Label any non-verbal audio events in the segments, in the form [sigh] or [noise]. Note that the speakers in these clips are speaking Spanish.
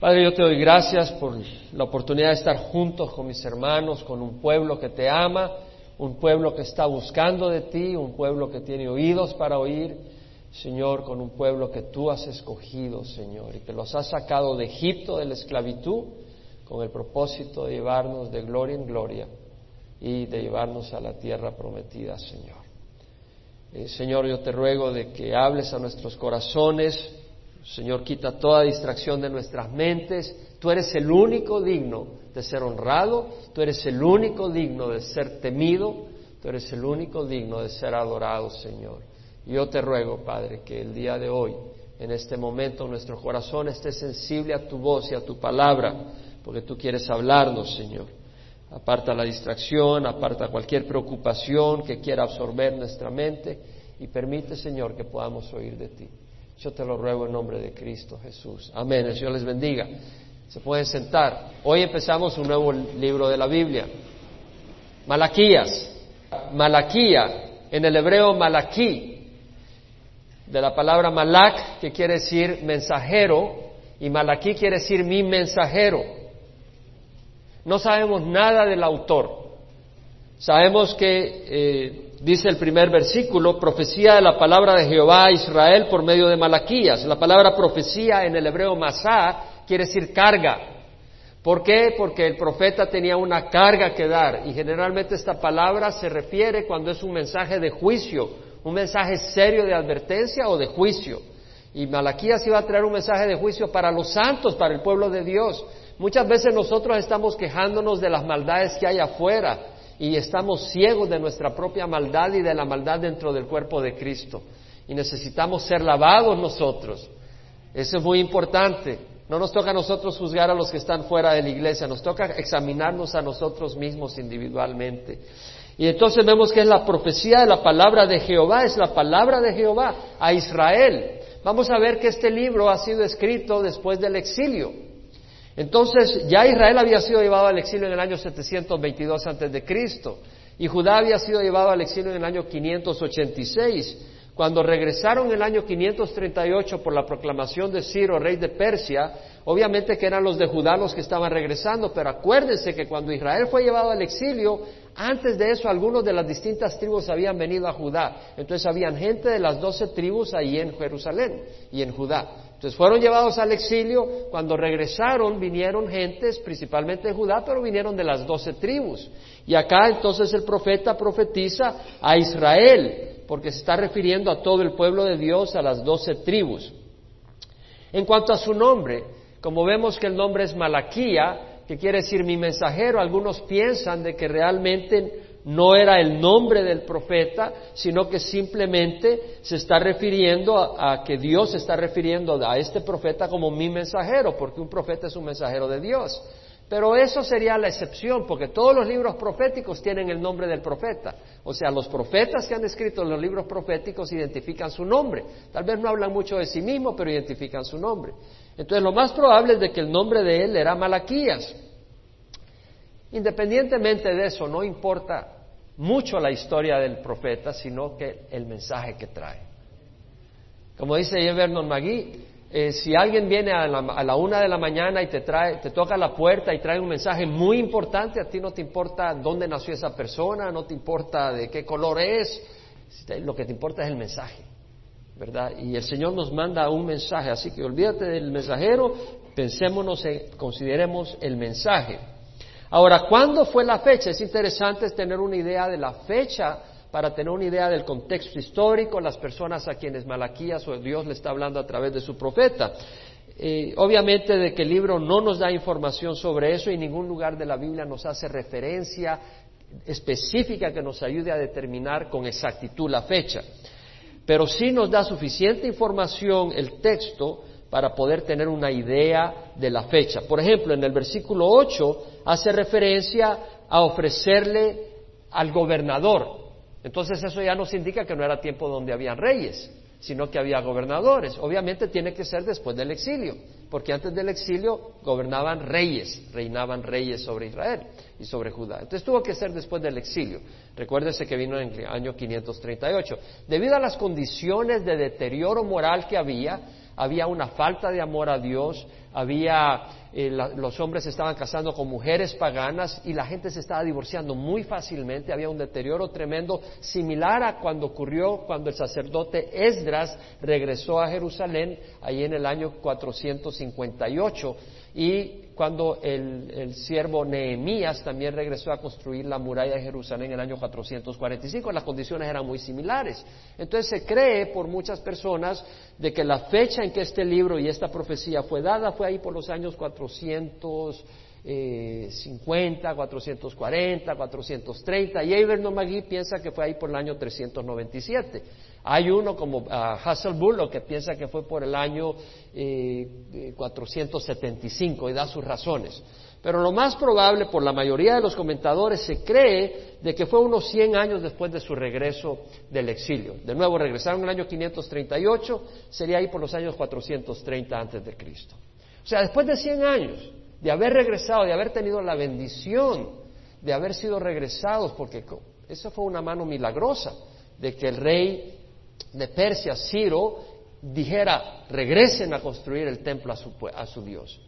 Padre, yo te doy gracias por la oportunidad de estar juntos con mis hermanos, con un pueblo que te ama, un pueblo que está buscando de ti, un pueblo que tiene oídos para oír, Señor, con un pueblo que tú has escogido, Señor, y que los has sacado de Egipto, de la esclavitud, con el propósito de llevarnos de gloria en gloria y de llevarnos a la tierra prometida, Señor. Eh, Señor, yo te ruego de que hables a nuestros corazones, Señor, quita toda distracción de nuestras mentes. Tú eres el único digno de ser honrado, tú eres el único digno de ser temido, tú eres el único digno de ser adorado, Señor. Yo te ruego, Padre, que el día de hoy, en este momento, nuestro corazón esté sensible a tu voz y a tu palabra, porque tú quieres hablarnos, Señor. Aparta la distracción, aparta cualquier preocupación que quiera absorber nuestra mente y permite, Señor, que podamos oír de ti. Yo te lo ruego en nombre de Cristo Jesús. Amén. El Señor les bendiga. Se pueden sentar. Hoy empezamos un nuevo libro de la Biblia. Malaquías. Malaquía, en el hebreo malaquí, de la palabra malak, que quiere decir mensajero, y malaquí quiere decir mi mensajero. No sabemos nada del autor. Sabemos que eh, dice el primer versículo, profecía de la palabra de Jehová a Israel por medio de Malaquías. La palabra profecía en el hebreo masá quiere decir carga. ¿Por qué? Porque el profeta tenía una carga que dar y generalmente esta palabra se refiere cuando es un mensaje de juicio, un mensaje serio de advertencia o de juicio. Y Malaquías iba a traer un mensaje de juicio para los santos, para el pueblo de Dios. Muchas veces nosotros estamos quejándonos de las maldades que hay afuera, y estamos ciegos de nuestra propia maldad y de la maldad dentro del cuerpo de Cristo. Y necesitamos ser lavados nosotros. Eso es muy importante. No nos toca a nosotros juzgar a los que están fuera de la iglesia, nos toca examinarnos a nosotros mismos individualmente. Y entonces vemos que es la profecía de la palabra de Jehová, es la palabra de Jehová a Israel. Vamos a ver que este libro ha sido escrito después del exilio. Entonces ya Israel había sido llevado al exilio en el año 722 antes de Cristo y Judá había sido llevado al exilio en el año 586. Cuando regresaron en el año 538 por la proclamación de Ciro, rey de Persia, obviamente que eran los de Judá los que estaban regresando, pero acuérdense que cuando Israel fue llevado al exilio, antes de eso algunos de las distintas tribus habían venido a Judá. Entonces habían gente de las doce tribus ahí en Jerusalén y en Judá. Entonces fueron llevados al exilio, cuando regresaron vinieron gentes, principalmente de Judá, pero vinieron de las doce tribus. Y acá entonces el profeta profetiza a Israel, porque se está refiriendo a todo el pueblo de Dios, a las doce tribus. En cuanto a su nombre, como vemos que el nombre es Malaquía, que quiere decir mi mensajero, algunos piensan de que realmente no era el nombre del profeta, sino que simplemente se está refiriendo a, que Dios está refiriendo a este profeta como mi mensajero, porque un profeta es un mensajero de Dios. Pero eso sería la excepción, porque todos los libros proféticos tienen el nombre del profeta. O sea, los profetas que han escrito los libros proféticos identifican su nombre. Tal vez no hablan mucho de sí mismos, pero identifican su nombre. Entonces, lo más probable es de que el nombre de él era Malaquías. Independientemente de eso, no importa mucho la historia del profeta, sino que el mensaje que trae. Como dice Vernon Magui, eh, si alguien viene a la, una de la mañana y te, trae, te toca la puerta y trae un mensaje muy importante, a ti no te importa dónde nació esa persona, no te importa de qué color es, lo que te importa es el mensaje, ¿verdad? Y el Señor nos manda un mensaje, así que olvídate del mensajero, pensémonos, en, consideremos el mensaje. Ahora, ¿cuándo fue la fecha? Es interesante tener una idea de la fecha para tener una idea del contexto histórico, las personas a quienes Malaquías o Dios le está hablando a través de su profeta. Eh, obviamente de que el libro no nos da información sobre eso y ningún lugar de la Biblia nos hace referencia específica que nos ayude a determinar con exactitud la fecha. Pero sí nos da suficiente información el texto para poder tener una idea de la fecha. Por ejemplo, en el versículo 8 hace referencia a ofrecerle al gobernador. Entonces eso ya nos indica que no era tiempo donde había reyes, sino que había gobernadores. Obviamente tiene que ser después del exilio, porque antes del exilio gobernaban reyes, reinaban reyes sobre Israel y sobre Judá. Entonces tuvo que ser después del exilio. Recuérdese que vino en el año 538. Debido a las condiciones de deterioro moral que había, había una falta de amor a Dios, había eh, los hombres se estaban casando con mujeres paganas y la gente se estaba divorciando muy fácilmente, había un deterioro tremendo, similar a cuando ocurrió cuando el sacerdote Esdras regresó a Jerusalén, ahí en el año 458, y cuando el, siervo Nehemías también regresó a construir la muralla de Jerusalén en el año 445. Las condiciones eran muy similares. Entonces se cree por muchas personas de que la fecha en que este libro y esta profecía fue dada fue ahí por los años 450, 440, 430. Y Everno Magui piensa que fue ahí por el año 397. Hay uno como uh, que piensa que fue por el año 475 eh, y da sus razones. Pero lo más probable, por la mayoría de los comentadores, se cree de que fue unos 100 años después de su regreso del exilio. De nuevo, regresaron en el año 538, sería ahí por los años 430 antes de Cristo. O sea, después de 100 años de haber regresado, de haber tenido la bendición de haber sido regresados, porque eso fue una mano milagrosa de que el rey de Persia, Ciro, dijera, regresen a construir el templo a su, Dios.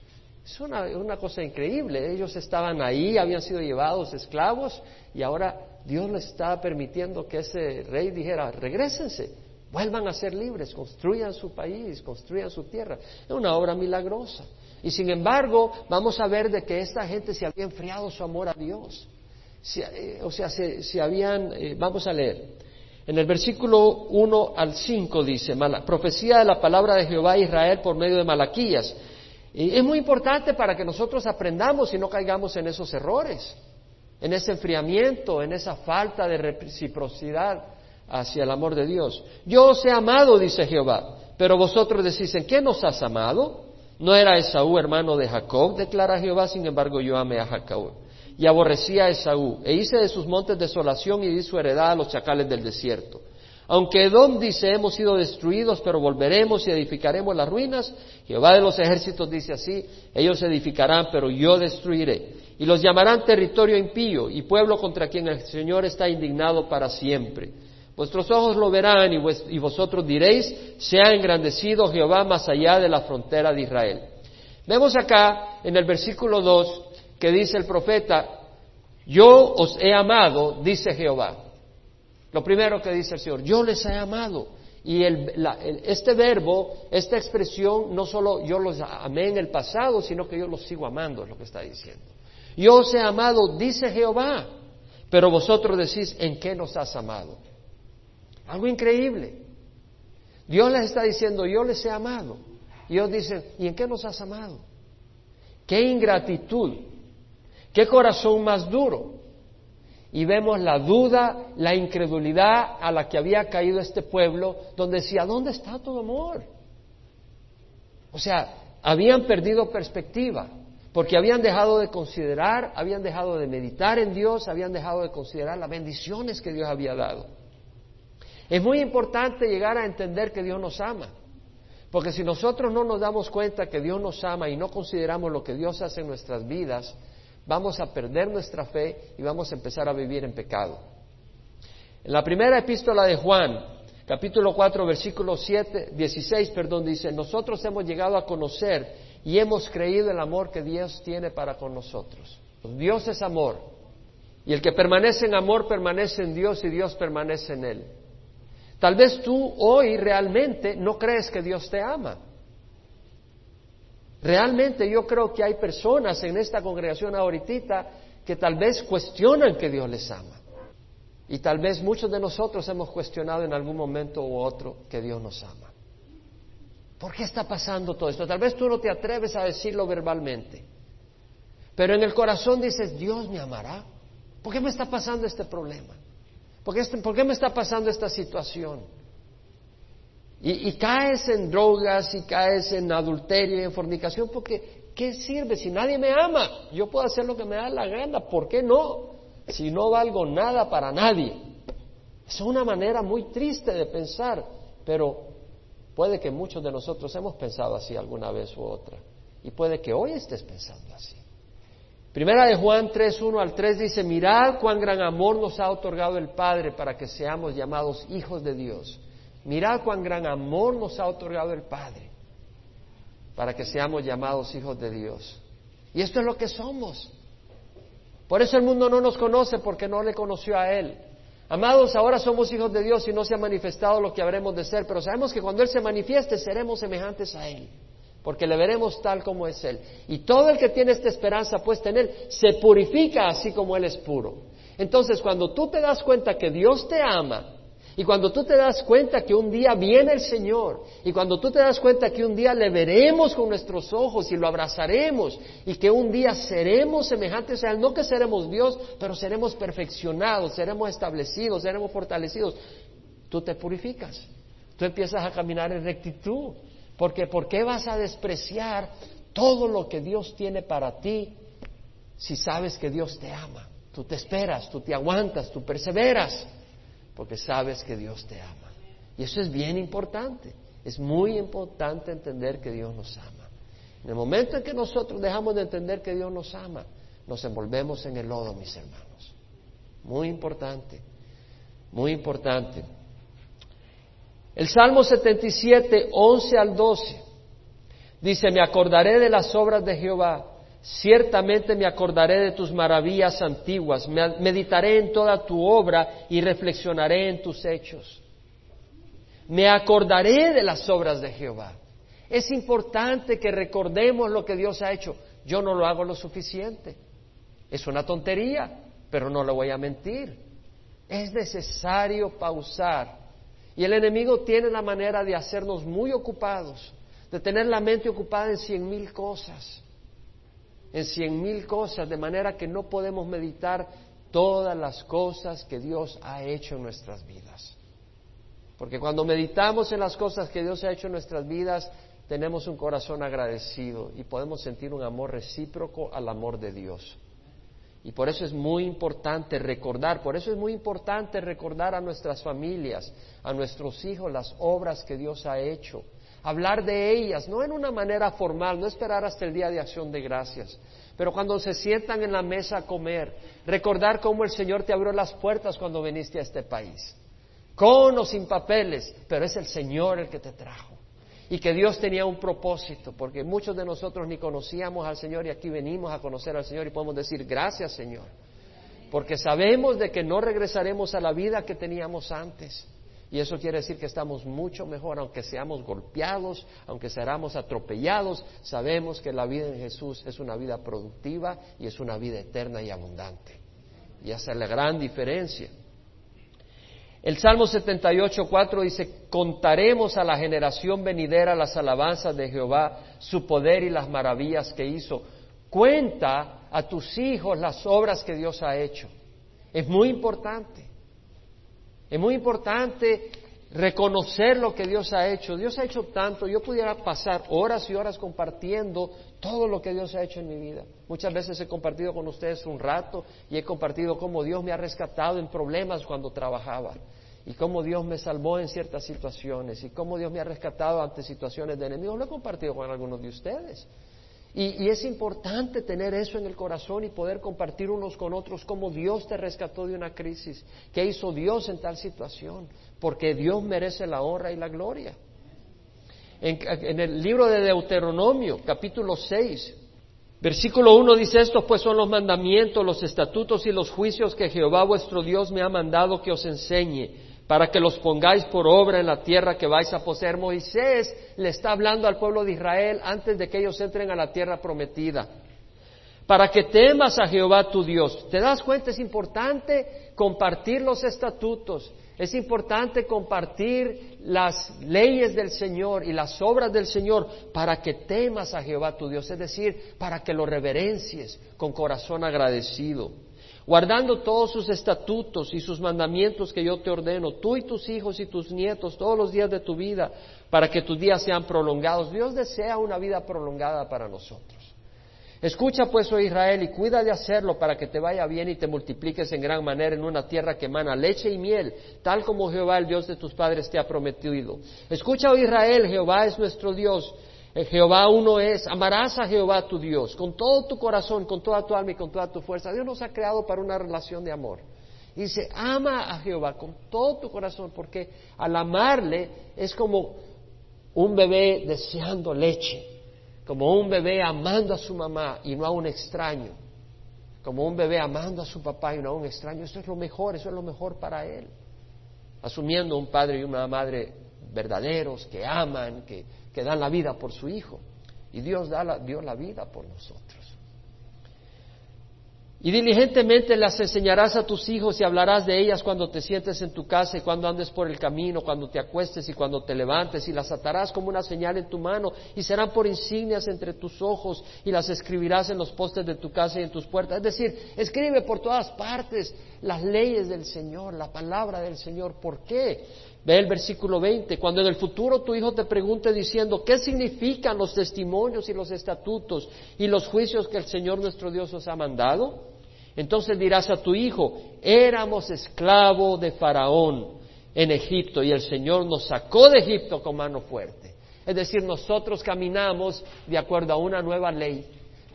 Es una, una, cosa increíble. Ellos estaban ahí, habían sido llevados esclavos y ahora Dios les estaba permitiendo que ese rey dijera, regresense, vuelvan a ser libres, construyan su país, construyan su tierra. Es una obra milagrosa. Y sin embargo, vamos a ver de que esta gente se había enfriado su amor a Dios. Eh, o sea, se, habían, eh, vamos a leer, en el versículo 1 al 5 dice, profecía de la palabra de Jehová a Israel por medio de Malaquías. Y es muy importante para que nosotros aprendamos y no caigamos en esos errores, en ese enfriamiento, en esa falta de reciprocidad hacia el amor de Dios. Yo os he amado, dice Jehová, pero vosotros decís, ¿en qué nos has amado? ¿No era Esaú hermano de Jacob? Declara Jehová, sin embargo yo amé a Jacob y aborrecía a Esaú, e hice de sus montes desolación y di su heredad a los chacales del desierto. Aunque Edom dice, hemos sido destruidos, pero volveremos y edificaremos las ruinas, Jehová de los ejércitos dice así, ellos edificarán, pero yo destruiré. Y los llamarán territorio impío y pueblo contra quien el Señor está indignado para siempre. Vuestros ojos lo verán y, vosotros diréis, se ha engrandecido Jehová más allá de la frontera de Israel. Vemos acá en el versículo 2 que dice el profeta, yo os he amado, dice Jehová. Lo primero que dice el Señor, yo les he amado. Y este verbo, esta expresión, no solo yo los amé en el pasado, sino que yo los sigo amando, es lo que está diciendo. Yo os he amado, dice Jehová, pero vosotros decís, ¿en qué nos has amado? Algo increíble. Dios les está diciendo, yo les he amado. Y ellos dicen, ¿y en qué nos has amado? Qué ingratitud. ¿Qué corazón más duro? Y vemos la duda, la incredulidad a la que había caído este pueblo, donde decía, ¿dónde está tu amor? O sea, habían perdido perspectiva, porque habían dejado de considerar, habían dejado de meditar en Dios, habían dejado de considerar las bendiciones que Dios había dado. Es muy importante llegar a entender que Dios nos ama, porque si nosotros no nos damos cuenta que Dios nos ama y no consideramos lo que Dios hace en nuestras vidas, vamos a perder nuestra fe y vamos a empezar a vivir en pecado. En la primera epístola de Juan, capítulo 4, versículo 7, 16, perdón, dice, nosotros hemos llegado a conocer y hemos creído el amor que Dios tiene para con nosotros. Dios es amor. Y el que permanece en amor permanece en Dios y Dios permanece en él. Tal vez tú hoy realmente no crees que Dios te ama. Realmente yo creo que hay personas en esta congregación ahorita que tal vez cuestionan que Dios les ama. Y tal vez muchos de nosotros hemos cuestionado en algún momento u otro que Dios nos ama. ¿Por qué está pasando todo esto? Tal vez tú no te atreves a decirlo verbalmente. Pero en el corazón dices, Dios me amará. ¿Por qué me está pasando este problema? ¿Por qué, este, ¿Por qué me está pasando esta situación? Y, caes en drogas y caes en adulterio y en fornicación porque ¿qué sirve si nadie me ama? Yo puedo hacer lo que me da la gana, ¿por qué no? Si no valgo nada para nadie. Es una manera muy triste de pensar, pero puede que muchos de nosotros hemos pensado así alguna vez u otra. Y puede que hoy estés pensando así. Primera de Juan 3, 1 al 3 dice, mirad cuán gran amor nos ha otorgado el Padre para que seamos llamados hijos de Dios. Mirad cuán gran amor nos ha otorgado el Padre. para que seamos llamados hijos de Dios. Y esto es lo que somos. Por eso el mundo no nos conoce porque no le conoció a Él. Amados, ahora somos hijos de Dios y no se ha manifestado lo que habremos de ser, pero sabemos que cuando Él se manifieste seremos semejantes a Él, porque le veremos tal como es Él. Y todo el que tiene esta esperanza puesta en Él se purifica así como Él es puro. Entonces, cuando tú te das cuenta que Dios te ama, y cuando tú te das cuenta que un día viene el Señor, y cuando tú te das cuenta que un día le veremos con nuestros ojos y lo abrazaremos, y que un día seremos semejantes a Él, no que seremos Dios, pero seremos perfeccionados, seremos establecidos, seremos fortalecidos, tú te purificas, tú empiezas a caminar en rectitud, porque ¿por qué vas a despreciar todo lo que Dios tiene para ti si sabes que Dios te ama? Tú te esperas, tú te aguantas, tú perseveras porque sabes que Dios te ama. Y eso es bien importante. Es muy importante entender que Dios nos ama. En el momento en que nosotros dejamos de entender que Dios nos ama, nos envolvemos en el lodo, mis hermanos. Muy importante, muy importante. El Salmo 77, 11 al 12, dice, me acordaré de las obras de Jehová Ciertamente me acordaré de tus maravillas antiguas, meditaré en toda tu obra y reflexionaré en tus hechos. Me acordaré de las obras de Jehová. Es importante que recordemos lo que Dios ha hecho. Yo no lo hago lo suficiente. Es una tontería, pero no le voy a mentir. Es necesario pausar. Y el enemigo tiene la manera de hacernos muy ocupados, de tener la mente ocupada en cien mil cosas en cien mil cosas, de manera que no podemos meditar todas las cosas que Dios ha hecho en nuestras vidas. Porque cuando meditamos en las cosas que Dios ha hecho en nuestras vidas, tenemos un corazón agradecido y podemos sentir un amor recíproco al amor de Dios. Y por eso es muy importante recordar, por eso es muy importante recordar a nuestras familias, a nuestros hijos, las obras que Dios ha hecho hablar de ellas, no en una manera formal, no esperar hasta el día de acción de gracias, pero cuando se sientan en la mesa a comer, recordar cómo el Señor te abrió las puertas cuando viniste a este país, con o sin papeles, pero es el Señor el que te trajo. Y que Dios tenía un propósito, porque muchos de nosotros ni conocíamos al Señor y aquí venimos a conocer al Señor y podemos decir gracias Señor, porque sabemos de que no regresaremos a la vida que teníamos antes. Y eso quiere decir que estamos mucho mejor, aunque seamos golpeados, aunque seamos atropellados, sabemos que la vida en Jesús es una vida productiva y es una vida eterna y abundante. Y esa es la gran diferencia. El Salmo 78, 4 dice, contaremos a la generación venidera las alabanzas de Jehová, su poder y las maravillas que hizo. Cuenta a tus hijos las obras que Dios ha hecho. Es muy importante. Es muy importante reconocer lo que Dios ha hecho. Dios ha hecho tanto, yo pudiera pasar horas y horas compartiendo todo lo que Dios ha hecho en mi vida. Muchas veces he compartido con ustedes un rato y he compartido cómo Dios me ha rescatado en problemas cuando trabajaba y cómo Dios me salvó en ciertas situaciones y cómo Dios me ha rescatado ante situaciones de enemigos. Lo he compartido con algunos de ustedes. Y, es importante tener eso en el corazón y poder compartir unos con otros cómo Dios te rescató de una crisis, qué hizo Dios en tal situación, porque Dios merece la honra y la gloria. En, el libro de Deuteronomio, capítulo 6, versículo 1 dice, estos pues son los mandamientos, los estatutos y los juicios que Jehová vuestro Dios me ha mandado que os enseñe para que los pongáis por obra en la tierra que vais a poseer. Moisés le está hablando al pueblo de Israel antes de que ellos entren a la tierra prometida. Para que temas a Jehová tu Dios. ¿Te das cuenta? Es importante compartir los estatutos. Es importante compartir las leyes del Señor y las obras del Señor para que temas a Jehová tu Dios, es decir, para que lo reverencies con corazón agradecido guardando todos sus estatutos y sus mandamientos que yo te ordeno, tú y tus hijos y tus nietos todos los días de tu vida, para que tus días sean prolongados. Dios desea una vida prolongada para nosotros. Escucha pues, oh Israel, y cuida de hacerlo para que te vaya bien y te multipliques en gran manera en una tierra que emana leche y miel, tal como Jehová, el Dios de tus padres, te ha prometido. Escucha, oh Israel, Jehová es nuestro Dios, eh, Jehová uno es, amarás a Jehová tu Dios con todo tu corazón, con toda tu alma y con toda tu fuerza. Dios nos ha creado para una relación de amor. Y dice, ama a Jehová con todo tu corazón, porque al amarle es como un bebé deseando leche. Como un bebé amando a su mamá y no a un extraño, como un bebé amando a su papá y no a un extraño, eso es lo mejor, eso es lo mejor para él. Asumiendo un padre y una madre verdaderos, que aman, que, que dan la vida por su hijo. Y Dios da dio la vida por nosotros. Y diligentemente las enseñarás a tus hijos y hablarás de ellas cuando te sientes en tu casa y cuando andes por el camino, cuando te acuestes y cuando te levantes, y las atarás como una señal en tu mano y serán por insignias entre tus ojos y las escribirás en los postes de tu casa y en tus puertas. Es decir, escribe por todas partes las leyes del Señor, la palabra del Señor. ¿Por qué? Ve el versículo 20. Cuando en el futuro tu hijo te pregunte diciendo, ¿qué significan los testimonios y los estatutos y los juicios que el Señor nuestro Dios os ha mandado? Entonces dirás a tu hijo, éramos esclavos de Faraón en Egipto y el Señor nos sacó de Egipto con mano fuerte. Es decir, nosotros caminamos de acuerdo a una nueva ley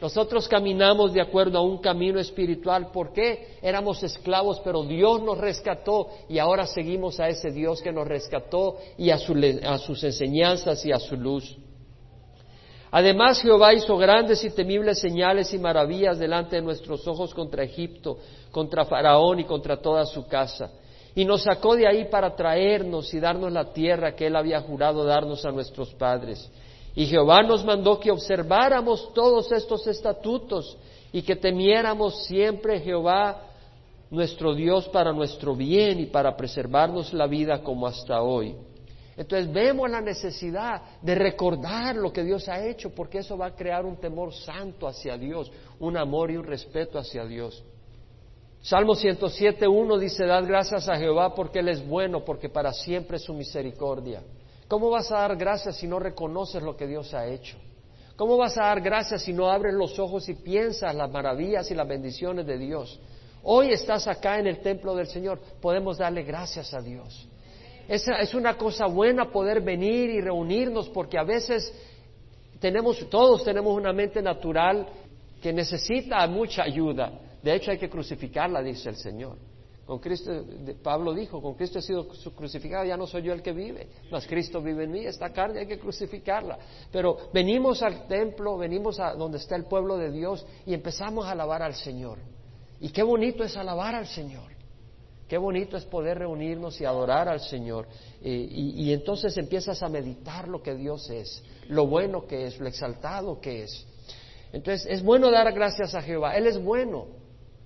nosotros caminamos de acuerdo a un camino espiritual. ¿Por qué? Éramos esclavos, pero Dios nos rescató y ahora seguimos a ese Dios que nos rescató y a, sus enseñanzas y a su luz. Además Jehová hizo grandes y temibles señales y maravillas delante de nuestros ojos contra Egipto, contra Faraón y contra toda su casa. Y nos sacó de ahí para traernos y darnos la tierra que él había jurado darnos a nuestros padres. Y Jehová nos mandó que observáramos todos estos estatutos y que temiéramos siempre Jehová nuestro Dios para nuestro bien y para preservarnos la vida como hasta hoy. Entonces vemos la necesidad de recordar lo que Dios ha hecho, porque eso va a crear un temor santo hacia Dios, un amor y un respeto hacia Dios. Salmo 107.1 dice, dad gracias a Jehová porque Él es bueno, porque para siempre es su misericordia. ¿Cómo vas a dar gracias si no reconoces lo que Dios ha hecho? ¿Cómo vas a dar gracias si no abres los ojos y piensas las maravillas y las bendiciones de Dios? Hoy estás acá en el templo del Señor, podemos darle gracias a Dios. Es, es una cosa buena poder venir y reunirnos porque a veces tenemos, todos tenemos una mente natural que necesita mucha ayuda. De hecho hay que crucificarla, dice el Señor. Con Cristo, Pablo dijo, con Cristo he sido crucificado, ya no soy yo el que vive, mas Cristo vive en mí, esta carne hay que crucificarla. Pero venimos al templo, venimos a donde está el pueblo de Dios y empezamos a alabar al Señor. Y qué bonito es alabar al Señor. Qué bonito es poder reunirnos y adorar al Señor. y, y entonces empiezas a meditar lo que Dios es, lo bueno que es, lo exaltado que es. Entonces es bueno dar gracias a Jehová. Él es bueno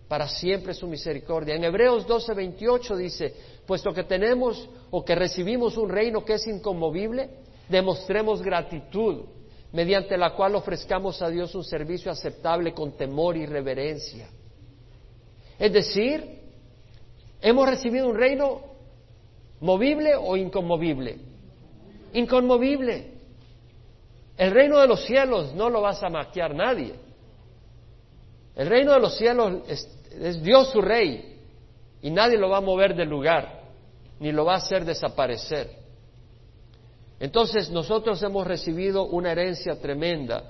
para siempre su misericordia. En Hebreos 12, 28 dice, puesto que tenemos o que recibimos un reino que es inconmovible, demostremos gratitud, mediante la cual ofrezcamos a Dios un servicio aceptable con temor y reverencia. Es decir, hemos recibido un reino movible o inconmovible. Inconmovible. El reino de los cielos no lo vas a maquiar nadie. El reino de los cielos Dios su rey y nadie lo va a mover del lugar, ni lo va a hacer desaparecer. Entonces nosotros hemos recibido una herencia tremenda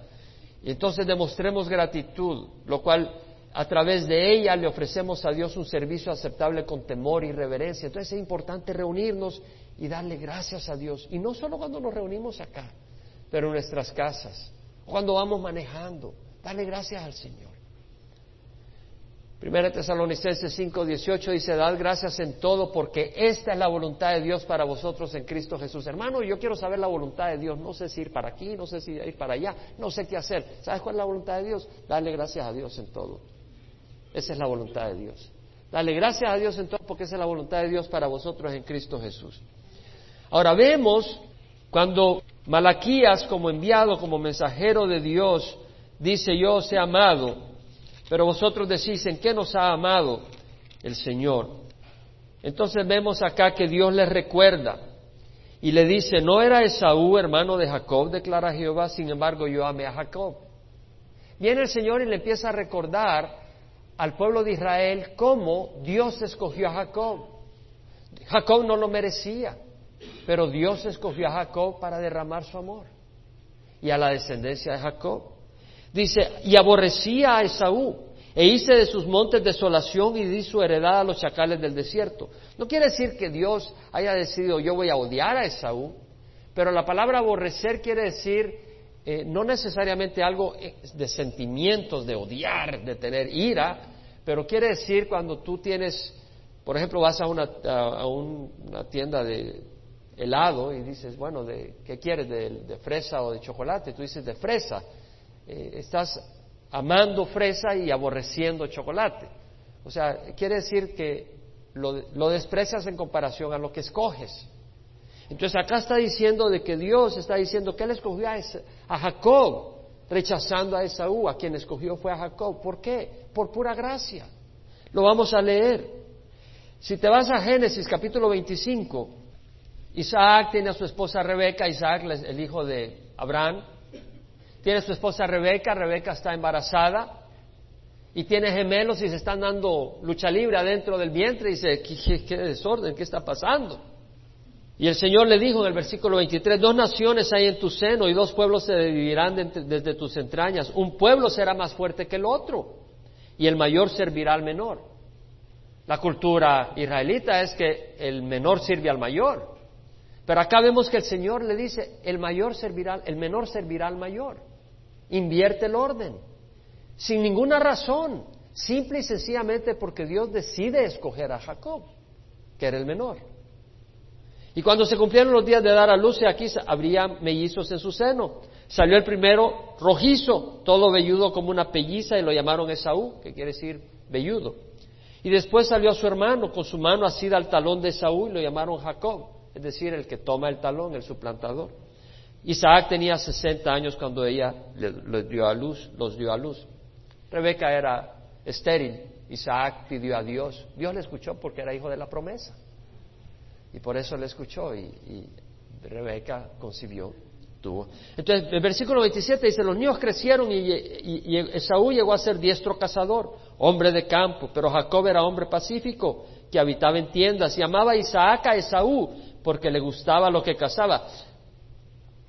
y entonces demostremos gratitud, lo cual a través de ella le ofrecemos a Dios un servicio aceptable con temor y reverencia. Entonces es importante reunirnos y darle gracias a Dios. Y no solo cuando nos reunimos acá, pero en nuestras casas, cuando vamos manejando, darle gracias al Señor. Primera Tesalonicenses 5:18 dice, dad gracias en todo porque esta es la voluntad de Dios para vosotros en Cristo Jesús. Hermano, yo quiero saber la voluntad de Dios. No sé si ir para aquí, no sé si ir para allá, no sé qué hacer. ¿Sabes cuál es la voluntad de Dios? Darle gracias a Dios en todo. Esa es la voluntad de Dios. Dale gracias a Dios en todo porque esa es la voluntad de Dios para vosotros en Cristo Jesús. Ahora vemos cuando Malaquías como enviado, como mensajero de Dios, dice yo os he amado pero vosotros decís, ¿en qué nos ha amado el Señor? Entonces vemos acá que Dios les recuerda y le dice, no era Esaú hermano de Jacob, declara Jehová, sin embargo yo amé a Jacob. Viene el Señor y le empieza a recordar al pueblo de Israel cómo Dios escogió a Jacob. Jacob no lo merecía, pero Dios escogió a Jacob para derramar su amor y a la descendencia de Jacob. Dice, y aborrecía a Esaú, e hice de sus montes desolación y di su heredad a los chacales del desierto. No quiere decir que Dios haya decidido yo voy a odiar a Esaú, pero la palabra aborrecer quiere decir eh, no necesariamente algo eh, de sentimientos, de odiar, de tener ira, pero quiere decir cuando tú tienes, por ejemplo, vas a una, a una tienda de helado y dices, bueno, de, ¿qué quieres? De, fresa o de chocolate? Tú dices de fresa. Eh, estás amando fresa y aborreciendo chocolate. O sea, quiere decir que lo, lo desprecias en comparación a lo que escoges. Entonces acá está diciendo de que Dios está diciendo que Él escogió a, Jacob, rechazando a Esaú, a quien escogió fue a Jacob. ¿Por qué? Por pura gracia. Lo vamos a leer. Si te vas a Génesis capítulo 25, Isaac tiene a su esposa Rebeca, Isaac el hijo de Abraham, tiene su esposa Rebeca, Rebeca está embarazada y tiene gemelos y se están dando lucha libre adentro del vientre y dice, qué desorden? ¿Qué está pasando? Y el Señor le dijo en el versículo 23, dos naciones hay en tu seno y dos pueblos se dividirán desde tus entrañas. Un pueblo será más fuerte que el otro y el mayor servirá al menor. La cultura israelita es que el menor sirve al mayor. Pero acá vemos que el Señor le dice, el mayor servirá, el menor servirá al mayor. Invierte el orden. Sin ninguna razón. Simple y sencillamente porque Dios decide escoger a Jacob, que era el menor. Y cuando se cumplieron los días de dar a luz, aquí habría mellizos en su seno. Salió el primero rojizo, todo velludo como una pelliza, y lo llamaron Esaú, que quiere decir velludo. Y después salió a su hermano con su mano asida al talón de Esaú y lo llamaron Jacob, es decir, el que toma el talón, el suplantador. Isaac tenía 60 años cuando ella le, dio a luz, los dio a luz. Rebeca era estéril, Isaac pidió a Dios, Dios le escuchó porque era hijo de la promesa. Y por eso le escuchó y, Rebeca concibió, tuvo. Entonces, el versículo 27 dice, los niños crecieron y, y, Esaú llegó a ser diestro cazador, hombre de campo, pero Jacob era hombre pacífico, que habitaba en tiendas y amaba a Isaac a Esaú porque le gustaba lo que cazaba.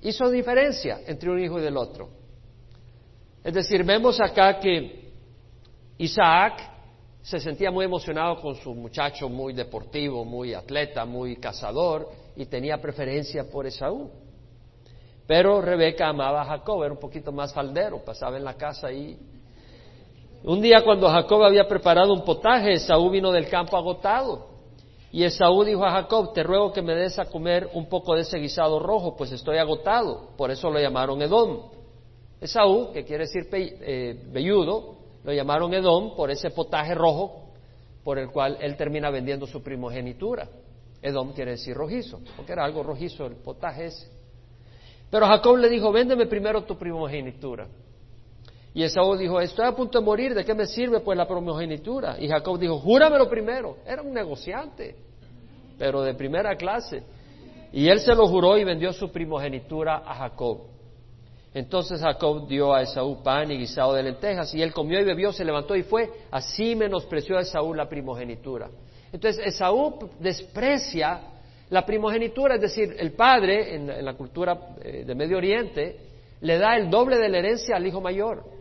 Hizo diferencia entre un hijo y del otro. Es decir, vemos acá que Isaac se sentía muy emocionado con su muchacho muy deportivo, muy atleta, muy cazador y tenía preferencia por Esaú. Pero Rebeca amaba a Jacob, era un poquito más faldero, pasaba en la casa ahí. Un día cuando Jacob había preparado un potaje, Esaú vino del campo agotado. Y Esaú dijo a Jacob, te ruego que me des a comer un poco de ese guisado rojo, pues estoy agotado. Por eso lo llamaron Edom. Esaú, que quiere decir eh, velludo, lo llamaron Edom por ese potaje rojo por el cual él termina vendiendo su primogenitura. Edom quiere decir rojizo, porque era algo rojizo el potaje ese. Pero Jacob le dijo, véndeme primero tu primogenitura. Y Esaú dijo, estoy a punto de morir, ¿de qué me sirve pues la primogenitura? Y Jacob dijo, júramelo primero. Era un negociante, pero de primera clase. Y él se lo juró y vendió su primogenitura a Jacob. Entonces Jacob dio a Esaú pan y guisado de lentejas, y él comió y bebió, se levantó y fue. Así menospreció a Esaú la primogenitura. Entonces Esaú desprecia la primogenitura, es decir, el padre en, la cultura eh, de Medio Oriente le da el doble de la herencia al hijo mayor.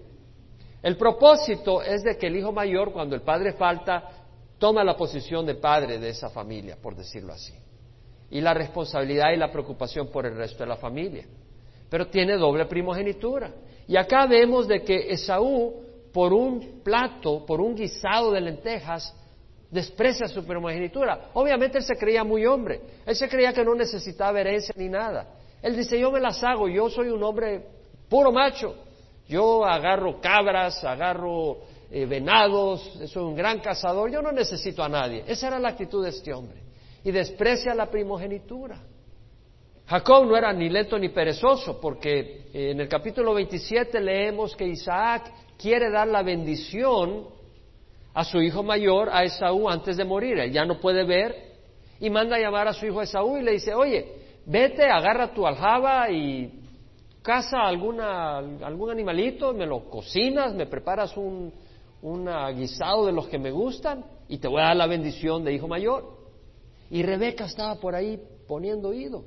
El propósito es de que el hijo mayor, cuando el padre falta, toma la posición de padre de esa familia, por decirlo así, y la responsabilidad y la preocupación por el resto de la familia pero tiene doble primogenitura. Y acá vemos de que Esaú, por un plato, por un guisado de lentejas, desprecia su primogenitura. Obviamente él se creía muy hombre, él se creía que no necesitaba herencia ni nada. Él dice, yo me las hago, yo soy un hombre puro macho, yo agarro cabras, agarro eh, venados, soy un gran cazador, yo no necesito a nadie. Esa era la actitud de este hombre. Y desprecia la primogenitura. Jacob no era ni lento ni perezoso, porque eh, en el capítulo 27 leemos que Isaac quiere dar la bendición a su hijo mayor, a Esaú, antes de morir. Él ya no puede ver y manda a llamar a su hijo Esaú y le dice, oye, vete, agarra tu aljaba y caza alguna, algún animalito, me lo cocinas, me preparas un, un guisado de los que me gustan y te voy a dar la bendición de hijo mayor. Y Rebeca estaba por ahí poniendo oído.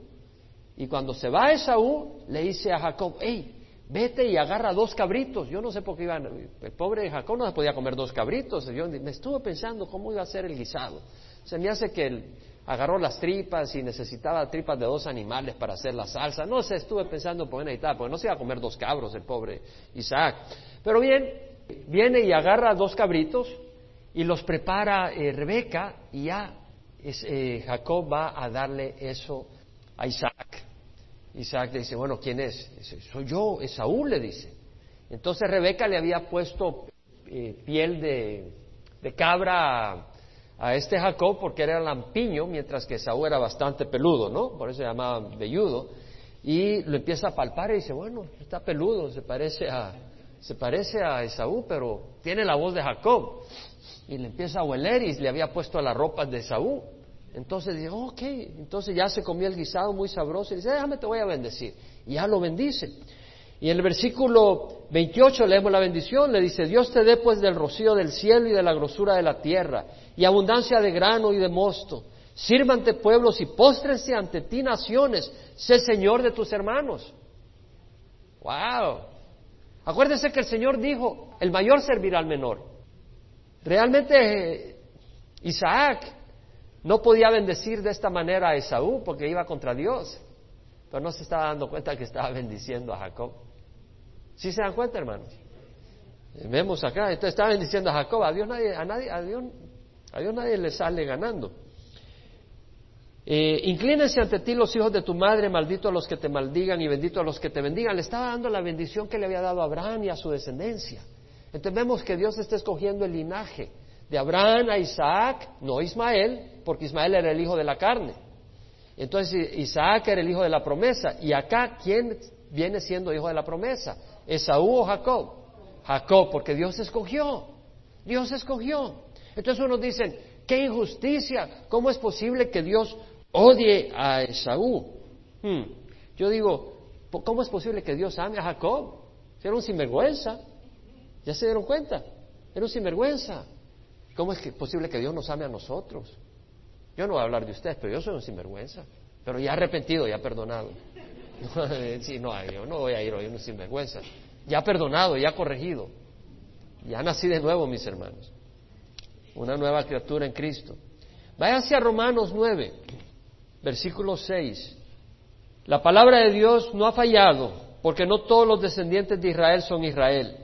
Y cuando se va Esaú, le dice a Jacob, hey, vete y agarra dos cabritos. Yo no sé por qué iban, el pobre Jacob no se podía comer dos cabritos. Yo me estuve pensando cómo iba a ser el guisado. Se me hace que él agarró las tripas y necesitaba tripas de dos animales para hacer la salsa. No sé, estuve pensando por y tal, porque no se iba a comer dos cabros el pobre Isaac. Pero bien, viene y agarra dos cabritos y los prepara eh, Rebeca y ya eh, Jacob va a darle eso a Isaac. Isaac le dice, bueno, ¿quién es? Soy yo, Esaú, le dice. Entonces Rebeca le había puesto eh, piel de cabra a, este Jacob porque era lampiño, mientras que Esaú era bastante peludo, ¿no? Por eso se llamaba velludo. Y lo empieza a palpar y dice, bueno, está peludo, se parece a, se parece a Esaú, pero tiene la voz de Jacob. Y le empieza a hueler y le había puesto las ropas de Esaú. Entonces dice, ok, entonces ya se comió el guisado muy sabroso y dice, déjame te voy a bendecir. Y ya lo bendice. Y en el versículo 28 leemos la bendición, le dice, Dios te dé pues del rocío del cielo y de la grosura de la tierra, y abundancia de grano y de mosto. Sírvante pueblos y póstrense ante ti naciones, sé Señor de tus hermanos. ¡Wow! Acuérdese que el Señor dijo, el mayor servirá al menor. Realmente eh, Isaac no podía bendecir de esta manera a Esaú porque iba contra Dios, pero no se estaba dando cuenta que estaba bendiciendo a Jacob. ¿Sí se dan cuenta, hermanos? Vemos acá, entonces estaba bendiciendo a Jacob, a Dios nadie, a nadie, a Dios, a Dios nadie le sale ganando. Eh, inclínense ante ti los hijos de tu madre, maldito a los que te maldigan y bendito a los que te bendigan. Le estaba dando la bendición que le había dado a Abraham y a su descendencia. Entonces vemos que Dios está escogiendo el linaje de Abraham a Isaac, no Ismael, porque Ismael era el hijo de la carne. Entonces Isaac era el hijo de la promesa. Y acá, ¿quién viene siendo hijo de la promesa? ¿Esaú o Jacob? Jacob, porque Dios escogió. Dios escogió. Entonces unos dicen, qué injusticia, ¿cómo es posible que Dios odie a Esaú? Hmm. Yo digo, ¿cómo es posible que Dios ame a Jacob? Era un sinvergüenza. ¿Ya se dieron cuenta? Era un sinvergüenza. ¿Cómo es posible que Dios nos ame a nosotros? Yo no voy a hablar de ustedes, pero yo soy un sinvergüenza. Pero ya arrepentido, ya perdonado. [laughs] sí, no, yo no voy a ir hoy un sinvergüenza. Ya perdonado, ya corregido. Ya nací de nuevo, mis hermanos. Una nueva criatura en Cristo. Váyase a Romanos 9, versículo 6. La palabra de Dios no ha fallado, porque no todos los descendientes de Israel son Israel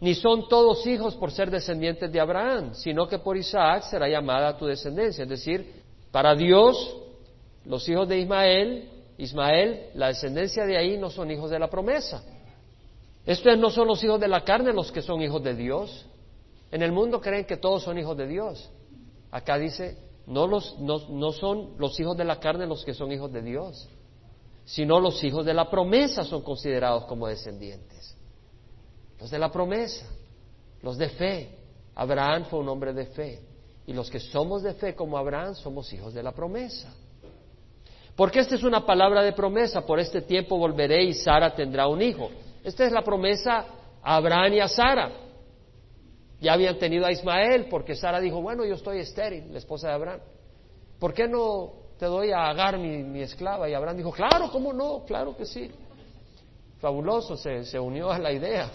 ni son todos hijos por ser descendientes de Abraham, sino que por Isaac será llamada tu descendencia. Es decir, para Dios, los hijos de Ismael, Ismael, la descendencia de ahí no son hijos de la promesa. Estos no son los hijos de la carne los que son hijos de Dios. En el mundo creen que todos son hijos de Dios. Acá dice, no, los, no, no son los hijos de la carne los que son hijos de Dios, sino los hijos de la promesa son considerados como descendientes los de la promesa, los de fe. Abraham fue un hombre de fe. Y los que somos de fe como Abraham somos hijos de la promesa. Porque esta es una palabra de promesa. Por este tiempo volveré y Sara tendrá un hijo. Esta es la promesa a Abraham y a Sara. Ya habían tenido a Ismael porque Sara dijo, bueno, yo estoy estéril, la esposa de Abraham. ¿Por qué no te doy a Agar, mi, esclava? Y Abraham dijo, claro, ¿cómo no? Claro que sí. Fabuloso, se unió a la idea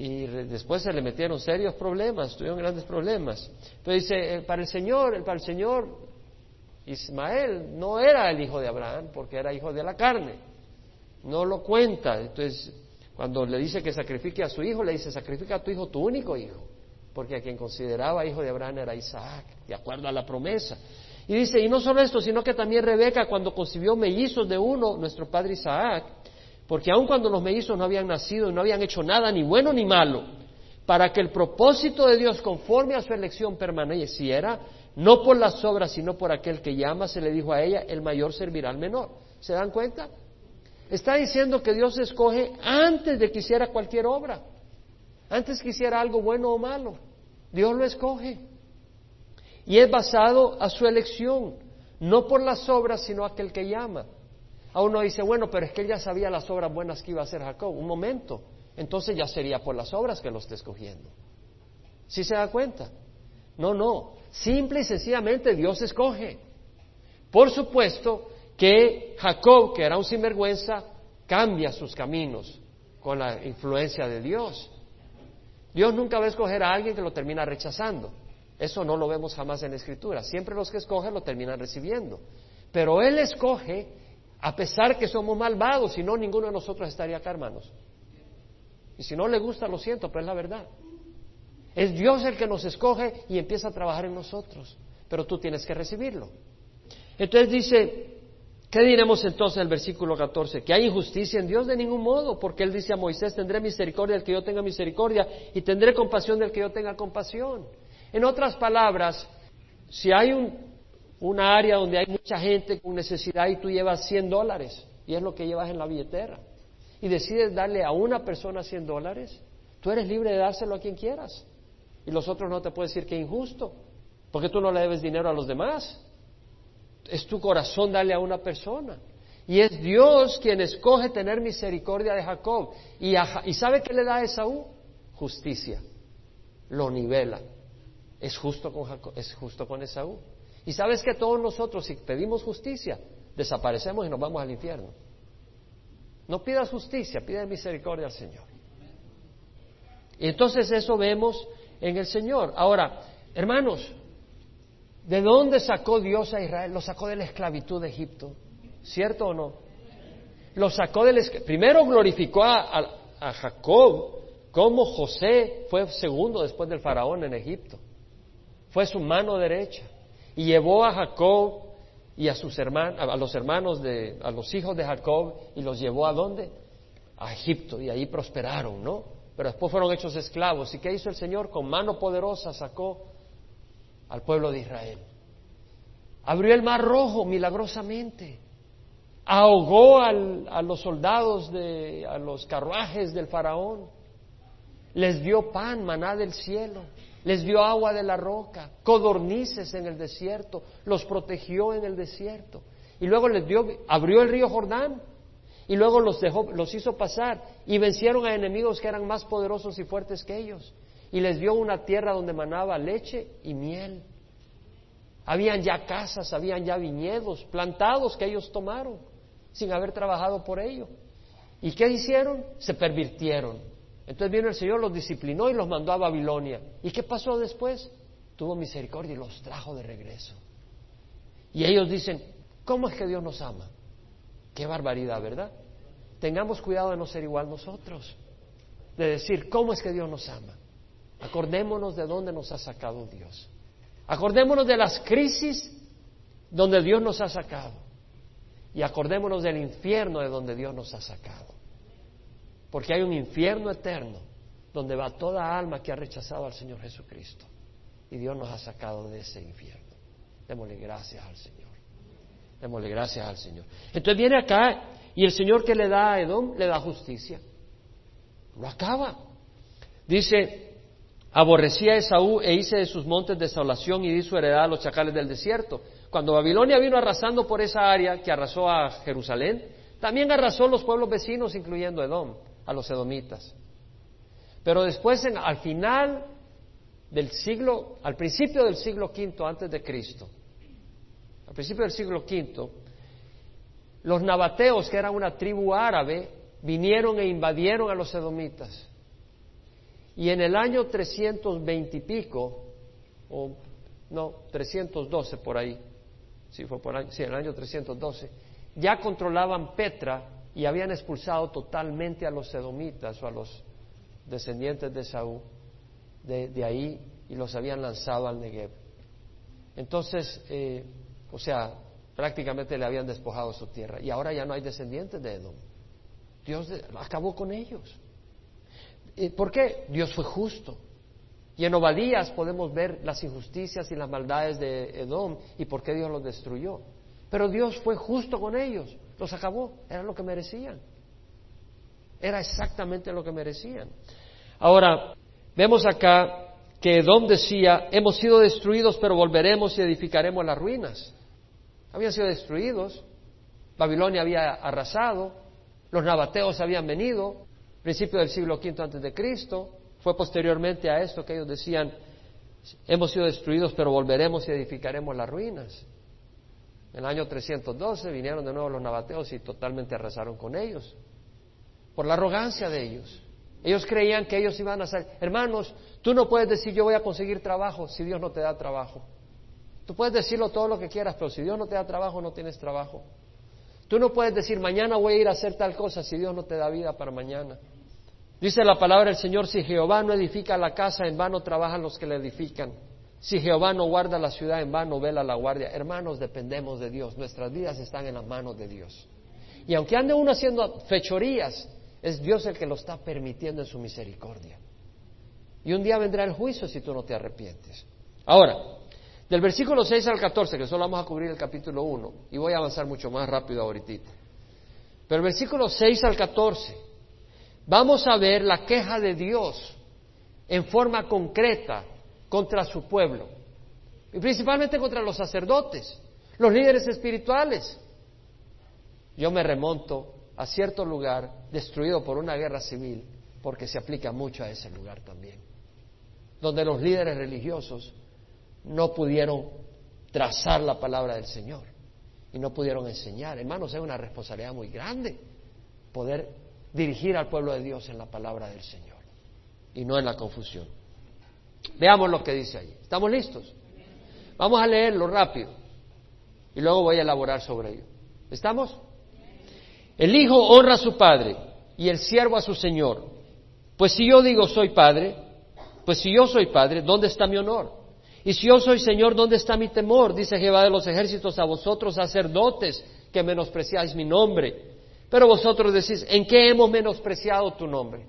y después se le metieron serios problemas, tuvieron grandes problemas. Pero dice, eh, para el Señor, para el Señor, Ismael no era el hijo de Abraham porque era hijo de la carne, no lo cuenta. Entonces, cuando le dice que sacrifique a su hijo, le dice, sacrifica a tu hijo, tu único hijo, porque a quien consideraba hijo de Abraham era Isaac, de acuerdo a la promesa. Y dice, y no solo esto, sino que también Rebeca, cuando concibió mellizos de uno, nuestro padre Isaac, porque aun cuando los mellizos no habían nacido y no habían hecho nada ni bueno ni malo, para que el propósito de Dios conforme a su elección permaneciera, no por las obras, sino por aquel que llama, se le dijo a ella, el mayor servirá al menor. ¿Se dan cuenta? Está diciendo que Dios escoge antes de que hiciera cualquier obra, antes que hiciera algo bueno o malo. Dios lo escoge. Y es basado a su elección, no por las obras, sino aquel que llama. A uno dice, bueno, pero es que él ya sabía las obras buenas que iba a hacer Jacob. Un momento, entonces ya sería por las obras que lo esté escogiendo. ¿Sí se da cuenta? No, no. Simple y sencillamente Dios escoge. Por supuesto que Jacob, que era un sinvergüenza, cambia sus caminos con la influencia de Dios. Dios nunca va a escoger a alguien que lo termina rechazando. Eso no lo vemos jamás en la Escritura. Siempre los que escogen lo terminan recibiendo. Pero Él escoge a pesar que somos malvados, si no, ninguno de nosotros estaría acá, hermanos. Y si no le gusta, lo siento, pero es la verdad. Es Dios el que nos escoge y empieza a trabajar en nosotros. Pero tú tienes que recibirlo. Entonces dice, ¿qué diremos entonces en el versículo 14? Que hay injusticia en Dios de ningún modo, porque Él dice a Moisés, tendré misericordia del que yo tenga misericordia y tendré compasión del que yo tenga compasión. En otras palabras, si hay un, una área donde hay mucha gente con necesidad y tú llevas 100 dólares y es lo que llevas en la billetera y decides darle a una persona 100 dólares, tú eres libre de dárselo a quien quieras. Y los otros no te pueden decir que injusto, porque tú no le debes dinero a los demás. Es tu corazón darle a una persona. Y es Dios quien escoge tener misericordia de Jacob. ¿Y, ¿y sabe qué le da a Esaú? Justicia. Lo nivela. Es justo con, Jacob, es justo con Esaú. Y sabes que todos nosotros, si pedimos justicia, desaparecemos y nos vamos al infierno. No pidas justicia, pide misericordia al Señor. Y entonces eso vemos en el Señor. Ahora, hermanos, ¿de dónde sacó Dios a Israel? Lo sacó de la esclavitud de Egipto. ¿Cierto o no? Lo sacó del... Primero glorificó a, Jacob como José fue segundo después del faraón en Egipto. Fue su mano derecha y llevó a Jacob y a sus hermanos, a los hermanos de, a los hijos de Jacob y los llevó a dónde? A Egipto y ahí prosperaron, ¿no? Pero después fueron hechos esclavos. ¿Y qué hizo el Señor? Con mano poderosa sacó al pueblo de Israel. Abrió el mar rojo milagrosamente. Ahogó a los soldados, de, a los carruajes del faraón. Les dio pan, maná del cielo les dio agua de la roca, codornices en el desierto, los protegió en el desierto. Y luego les dio, abrió el río Jordán y luego los dejó, los hizo pasar y vencieron a enemigos que eran más poderosos y fuertes que ellos. Y les dio una tierra donde manaba leche y miel. Habían ya casas, habían ya viñedos plantados que ellos tomaron sin haber trabajado por ello. ¿Y qué hicieron? Se pervirtieron entonces vino el Señor, los disciplinó y los mandó a Babilonia. ¿Y qué pasó después? Tuvo misericordia y los trajo de regreso. Y ellos dicen, ¿cómo es que Dios nos ama? Qué barbaridad, ¿verdad? Tengamos cuidado de no ser igual nosotros, de decir, ¿cómo es que Dios nos ama? Acordémonos de dónde nos ha sacado Dios. Acordémonos de las crisis donde Dios nos ha sacado. Y acordémonos del infierno de donde Dios nos ha sacado. Porque hay un infierno eterno donde va toda alma que ha rechazado al Señor Jesucristo. Y Dios nos ha sacado de ese infierno. Démosle gracias al Señor. Démosle gracias al Señor. Entonces viene acá y el Señor que le da a Edom le da justicia. Lo acaba. Dice, aborrecía a Esaú e hice de sus montes desolación y di su heredad a los chacales del desierto. Cuando Babilonia vino arrasando por esa área que arrasó a Jerusalén, también arrasó los pueblos vecinos, incluyendo Edom a los edomitas. Pero después, al final del siglo, al principio del siglo V antes de Cristo, al principio del siglo V, los nabateos, que eran una tribu árabe, vinieron e invadieron a los edomitas. Y en el año 320 y pico, o no, 312 por ahí, sí, fue por ahí, sí, en el año 312, ya controlaban Petra y habían expulsado totalmente a los sedomitas o a los descendientes de Saúl de, ahí y los habían lanzado al Negev. Entonces, eh, o sea, prácticamente le habían despojado su tierra y ahora ya no hay descendientes de Edom. Dios acabó con ellos. ¿Por qué? Dios fue justo. Y en Obadías podemos ver las injusticias y las maldades de Edom y por qué Dios los destruyó. Pero Dios fue justo con ellos. Los acabó, era lo que merecían. Era exactamente lo que merecían. Ahora, vemos acá que Edom decía, hemos sido destruidos, pero volveremos y edificaremos las ruinas. Habían sido destruidos, Babilonia había arrasado, los nabateos habían venido, principio del siglo V antes de Cristo, fue posteriormente a esto que ellos decían, hemos sido destruidos, pero volveremos y edificaremos las ruinas. En el año 312 vinieron de nuevo los nabateos y totalmente arrasaron con ellos. por la arrogancia de ellos. Ellos creían que ellos iban a ser, hermanos, tú no puedes decir yo voy a conseguir trabajo si Dios no te da trabajo. Tú puedes decirlo todo lo que quieras, pero si Dios no te da trabajo, no tienes trabajo. Tú no puedes decir mañana voy a ir a hacer tal cosa si Dios no te da vida para mañana. Dice la palabra del Señor, si Jehová no edifica la casa, en vano trabajan los que la edifican. Si Jehová no guarda la ciudad, en vano vela la guardia. Hermanos, dependemos de Dios. Nuestras vidas están en las manos de Dios. Y aunque ande uno haciendo fechorías, es Dios el que lo está permitiendo en su misericordia. Y un día vendrá el juicio si tú no te arrepientes. Ahora, del versículo 6 al 14, que solo vamos a cubrir el capítulo 1, y voy a avanzar mucho más rápido ahorita. Pero el versículo 6 al 14, vamos a ver la queja de Dios en forma concreta contra su pueblo, y principalmente contra los sacerdotes, los líderes espirituales. Yo me remonto a cierto lugar destruido por una guerra civil, porque se aplica mucho a ese lugar también, donde los líderes religiosos no pudieron trazar la palabra del Señor y no pudieron enseñar. Hermanos, es una responsabilidad muy grande poder dirigir al pueblo de Dios en la palabra del Señor y no en la confusión. Veamos lo que dice ahí. ¿Estamos listos? Vamos a leerlo rápido y luego voy a elaborar sobre ello. ¿Estamos? El hijo honra a su padre y el siervo a su señor. Pues si yo digo soy padre, pues si yo soy padre, ¿dónde está mi honor? Y si yo soy Señor, ¿dónde está mi temor? Dice Jehová de los ejércitos a vosotros, sacerdotes, que menospreciáis mi nombre. Pero vosotros decís, ¿en qué hemos menospreciado tu nombre?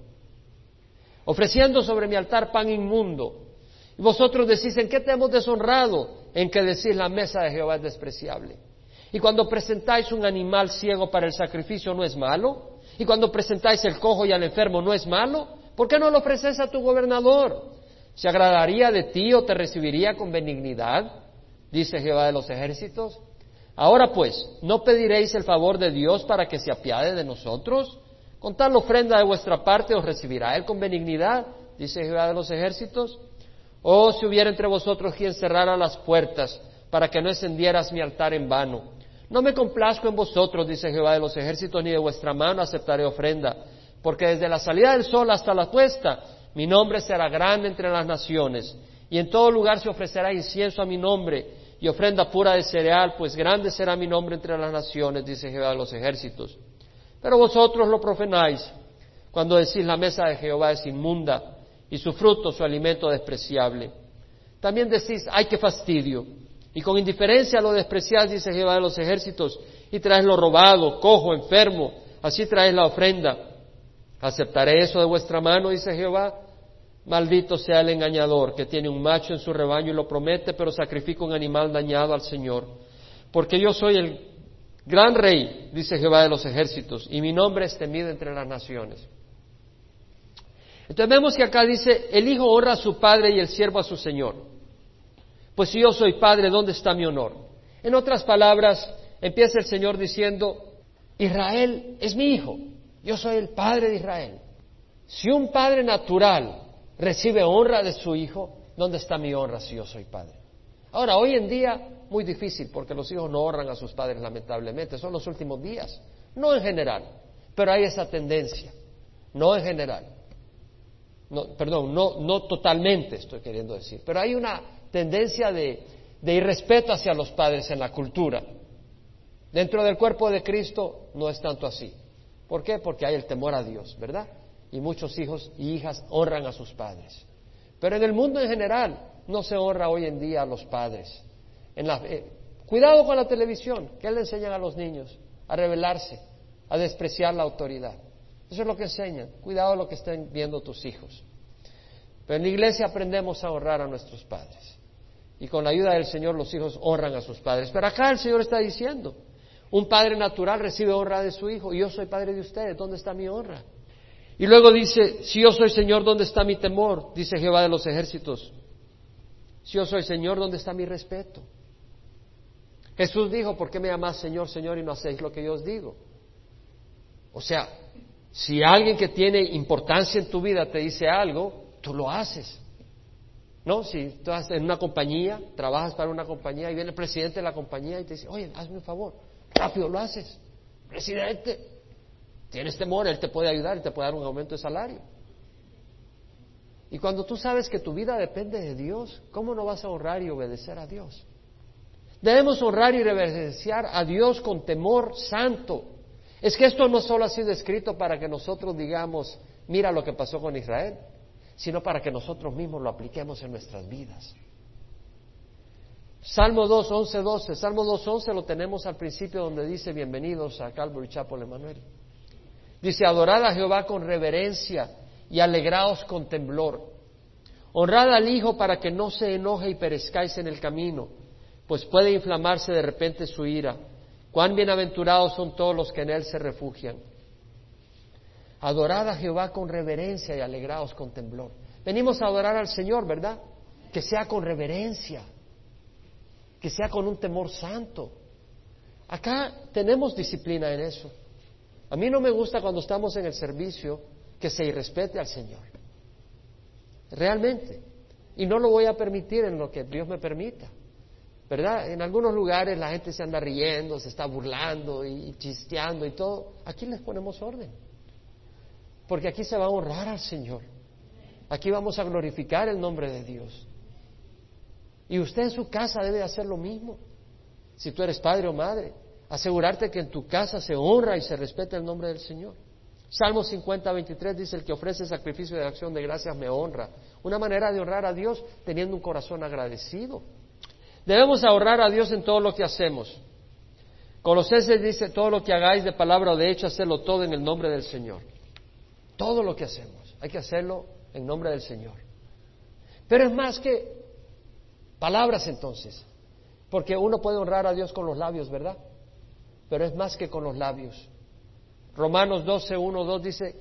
Ofreciendo sobre mi altar pan inmundo. Y vosotros decís, ¿en qué te hemos deshonrado? En que decís, la mesa de Jehová es despreciable. Y cuando presentáis un animal ciego para el sacrificio, ¿no es malo? Y cuando presentáis el cojo y al enfermo, ¿no es malo? ¿Por qué no lo ofreces a tu gobernador? ¿Se agradaría de ti o te recibiría con benignidad? Dice Jehová de los ejércitos. Ahora pues, ¿no pediréis el favor de Dios para que se apiade de nosotros? Con tal ofrenda de vuestra parte os recibirá Él con benignidad, dice Jehová de los ejércitos. Oh, si hubiera entre vosotros quien cerrara las puertas para que no encendieras mi altar en vano. No me complazco en vosotros, dice Jehová de los ejércitos, ni de vuestra mano aceptaré ofrenda, porque desde la salida del sol hasta la puesta mi nombre será grande entre las naciones, y en todo lugar se ofrecerá incienso a mi nombre y ofrenda pura de cereal, pues grande será mi nombre entre las naciones, dice Jehová de los ejércitos. Pero vosotros lo profanáis cuando decís la mesa de Jehová es inmunda y su fruto, su alimento despreciable. También decís, ay, qué fastidio. Y con indiferencia lo despreciáis, dice Jehová de los ejércitos, y traes lo robado, cojo, enfermo, así traes la ofrenda. ¿Aceptaré eso de vuestra mano? dice Jehová. Maldito sea el engañador que tiene un macho en su rebaño y lo promete, pero sacrifica un animal dañado al Señor. Porque yo soy el gran rey, dice Jehová de los ejércitos, y mi nombre es temido entre las naciones. Entonces vemos que acá dice, el hijo honra a su padre y el siervo a su señor. Pues si yo soy padre, ¿dónde está mi honor? En otras palabras, empieza el Señor diciendo, Israel es mi hijo, yo soy el padre de Israel. Si un padre natural recibe honra de su hijo, ¿dónde está mi honra si yo soy padre? Ahora, hoy en día, muy difícil, porque los hijos no honran a sus padres, lamentablemente, son los últimos días, no en general, pero hay esa tendencia, no en general. perdón, no, no totalmente estoy queriendo decir, pero hay una tendencia de, de irrespeto hacia los padres en la cultura. Dentro del cuerpo de Cristo no es tanto así. ¿Por qué? Porque hay el temor a Dios, ¿verdad? Y muchos hijos y hijas honran a sus padres. Pero en el mundo en general no se honra hoy en día a los padres. Eh, cuidado con la televisión. ¿Qué le enseñan a los niños? A rebelarse, a despreciar la autoridad. Eso es lo que enseñan. Cuidado lo que estén viendo tus hijos. Pero en la iglesia aprendemos a honrar a nuestros padres. Y con la ayuda del Señor los hijos honran a sus padres. Pero acá el Señor está diciendo, un padre natural recibe honra de su hijo. Y yo soy padre de ustedes. ¿Dónde está mi honra? Y luego dice, si yo soy Señor, ¿dónde está mi temor? Dice Jehová de los ejércitos. Si yo soy Señor, ¿dónde está mi respeto? Jesús dijo, ¿por qué me llamas Señor, Señor y no hacéis lo que yo os digo? O sea, si alguien que tiene importancia en tu vida te dice algo, tú lo haces. ¿No? Si tú estás en una compañía, trabajas para una compañía y viene el presidente de la compañía y te dice, oye, hazme un favor, rápido lo haces, presidente. Tienes temor, Él te puede ayudar y te puede dar un aumento de salario. Y cuando tú sabes que tu vida depende de Dios, ¿cómo no vas a honrar y obedecer a Dios? Debemos honrar y reverenciar a Dios con temor santo. Es que esto no solo ha sido escrito para que nosotros digamos, mira lo que pasó con Israel, sino para que nosotros mismos lo apliquemos en nuestras vidas. Salmo 2, 11, 12. Salmo 2, 11 lo tenemos al principio donde dice, bienvenidos a Calvary Chapel Emanuel. Dice, adorad a Jehová con reverencia y alegraos con temblor. Honrad al Hijo para que no se enoje y perezcáis en el camino, pues puede inflamarse de repente su ira. Cuán bienaventurados son todos los que en Él se refugian. Adorad a Jehová con reverencia y alegraos con temblor. Venimos a adorar al Señor, ¿verdad? Que sea con reverencia que sea con un temor santo. Acá tenemos disciplina en eso. A mí no me gusta cuando estamos en el servicio que se irrespete al Señor. Realmente. Y no lo voy a permitir en lo que Dios me permita. ¿Verdad? En algunos lugares la gente se anda riendo, se está burlando y chisteando y todo. Aquí les ponemos orden. Porque aquí se va a honrar al Señor. Aquí vamos a glorificar el nombre de Dios. Y usted en su casa debe hacer lo mismo. Si tú eres padre o madre, asegurarte que en tu casa se honra y se respeta el nombre del Señor. Salmo 50, 23 dice, el que ofrece sacrificio de acción de gracias me honra. Una manera de honrar a Dios teniendo un corazón agradecido. Debemos ahorrar a Dios en todo lo que hacemos. Colosenses dice, todo lo que hagáis de palabra o de hecho, hacerlo todo en el nombre del Señor. Todo lo que hacemos, hay que hacerlo en nombre del Señor. Pero es más que Palabras entonces, porque uno puede honrar a Dios con los labios, ¿verdad? Pero es más que con los labios. Romanos 12, 1, 2 dice,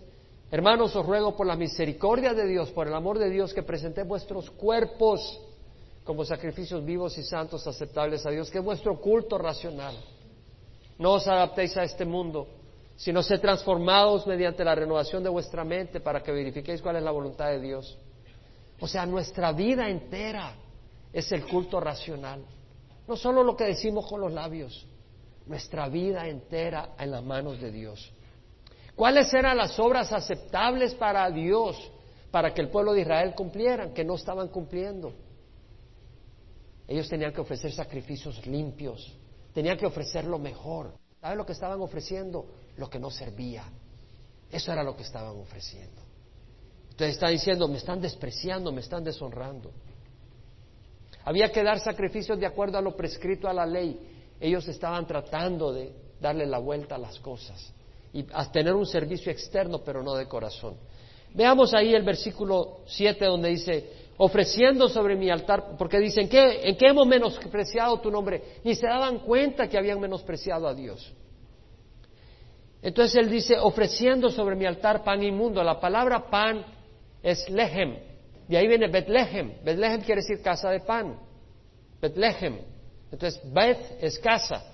hermanos, os ruego por la misericordia de Dios, por el amor de Dios, que presentéis vuestros cuerpos como sacrificios vivos y santos aceptables a Dios, que es vuestro culto racional. No os adaptéis a este mundo, sino sed transformados mediante la renovación de vuestra mente para que verifiquéis cuál es la voluntad de Dios. O sea, nuestra vida entera es el culto racional. No solo lo que decimos con los labios, nuestra vida entera en las manos de Dios. ¿Cuáles eran las obras aceptables para Dios para que el pueblo de Israel cumplieran, que no estaban cumpliendo? Ellos tenían que ofrecer sacrificios limpios, tenían que ofrecer lo mejor. ¿Saben lo que estaban ofreciendo? Lo que no servía. Eso era lo que estaban ofreciendo. Entonces está diciendo, me están despreciando, me están deshonrando. Había que dar sacrificios de acuerdo a lo prescrito a la ley. Ellos estaban tratando de darle la vuelta a las cosas y a tener un servicio externo, pero no de corazón. Veamos ahí el versículo 7 donde dice, ofreciendo sobre mi altar, porque dicen, ¿en qué, ¿en qué hemos menospreciado tu nombre? Ni se daban cuenta que habían menospreciado a Dios. Entonces él dice, ofreciendo sobre mi altar pan inmundo. La palabra pan es lehem, de ahí viene Betlehem. Betlehem quiere decir casa de pan. Betlehem. Entonces, Bet es casa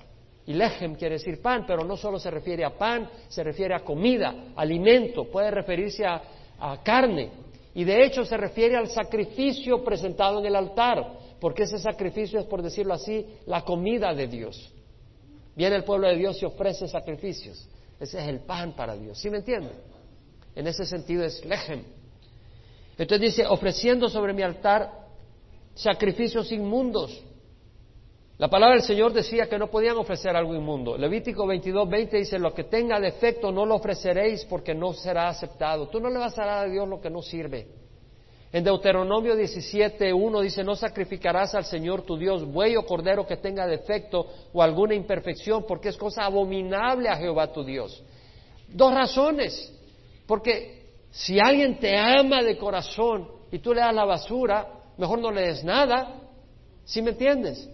y Lehem quiere decir pan, pero no solo se refiere a pan, se refiere a comida, alimento, puede referirse a, a carne. Y de hecho se refiere al sacrificio presentado en el altar, porque ese sacrificio es, por decirlo así, la comida de Dios. Viene el pueblo de Dios y ofrece sacrificios. Ese es el pan para Dios. ¿Sí me entienden? En ese sentido es Lehem. Entonces dice, ofreciendo sobre mi altar sacrificios inmundos. La palabra del Señor decía que no podían ofrecer algo inmundo. Levítico 22, 20 dice, lo que tenga defecto no lo ofreceréis porque no será aceptado. Tú no le vas a dar a Dios lo que no sirve. En Deuteronomio 17, 1 dice, no sacrificarás al Señor tu Dios buey o cordero que tenga defecto o alguna imperfección porque es cosa abominable a Jehová tu Dios. Dos razones. Porque si alguien te ama de corazón y tú le das la basura, mejor no le des nada. ¿Sí me entiendes?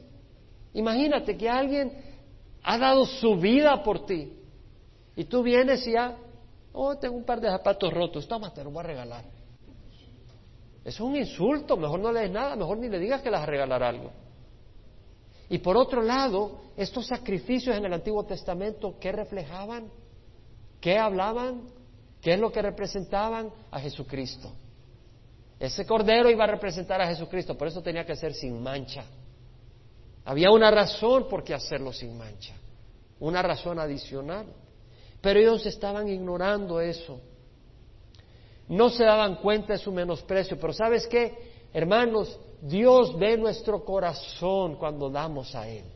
Imagínate que alguien ha dado su vida por ti y tú vienes y ya, oh, tengo un par de zapatos rotos, toma, te los voy a regalar. Es un insulto, mejor no le des nada, mejor ni le digas que le vas a regalar algo. Y por otro lado, estos sacrificios en el Antiguo Testamento, ¿qué reflejaban? ¿Qué hablaban? ¿Qué es lo que representaban? A Jesucristo. Ese cordero iba a representar a Jesucristo, por eso tenía que ser sin mancha. Había una razón por qué hacerlo sin mancha, una razón adicional. Pero ellos estaban ignorando eso. No se daban cuenta de su menosprecio. Pero ¿sabes qué? Hermanos, Dios ve nuestro corazón cuando damos a Él.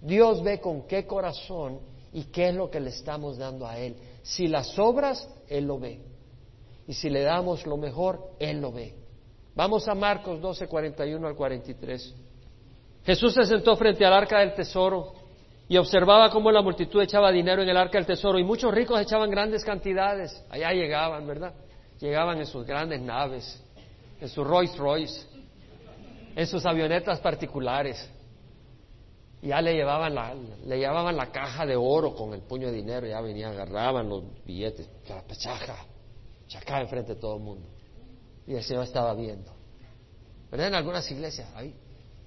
Dios ve con qué corazón y qué es lo que le estamos dando a Él. Si las obras, Él lo ve. Y si le damos lo mejor, Él lo ve. Vamos a Marcos 12, 41 al 43. Jesús se sentó frente al arca del tesoro y observaba cómo la multitud echaba dinero en el arca del tesoro y muchos ricos echaban grandes cantidades. Allá llegaban, ¿verdad? Llegaban en sus grandes naves, en su Rolls Royce, en sus avionetas particulares. Ya le llevaban la, le llevaban la caja de oro con el puño de dinero, ya venían, agarraban los billetes, chaca, chaca enfrente de todo el mundo. Y el Señor estaba viendo. ¿Verdad? En algunas iglesias, ahí,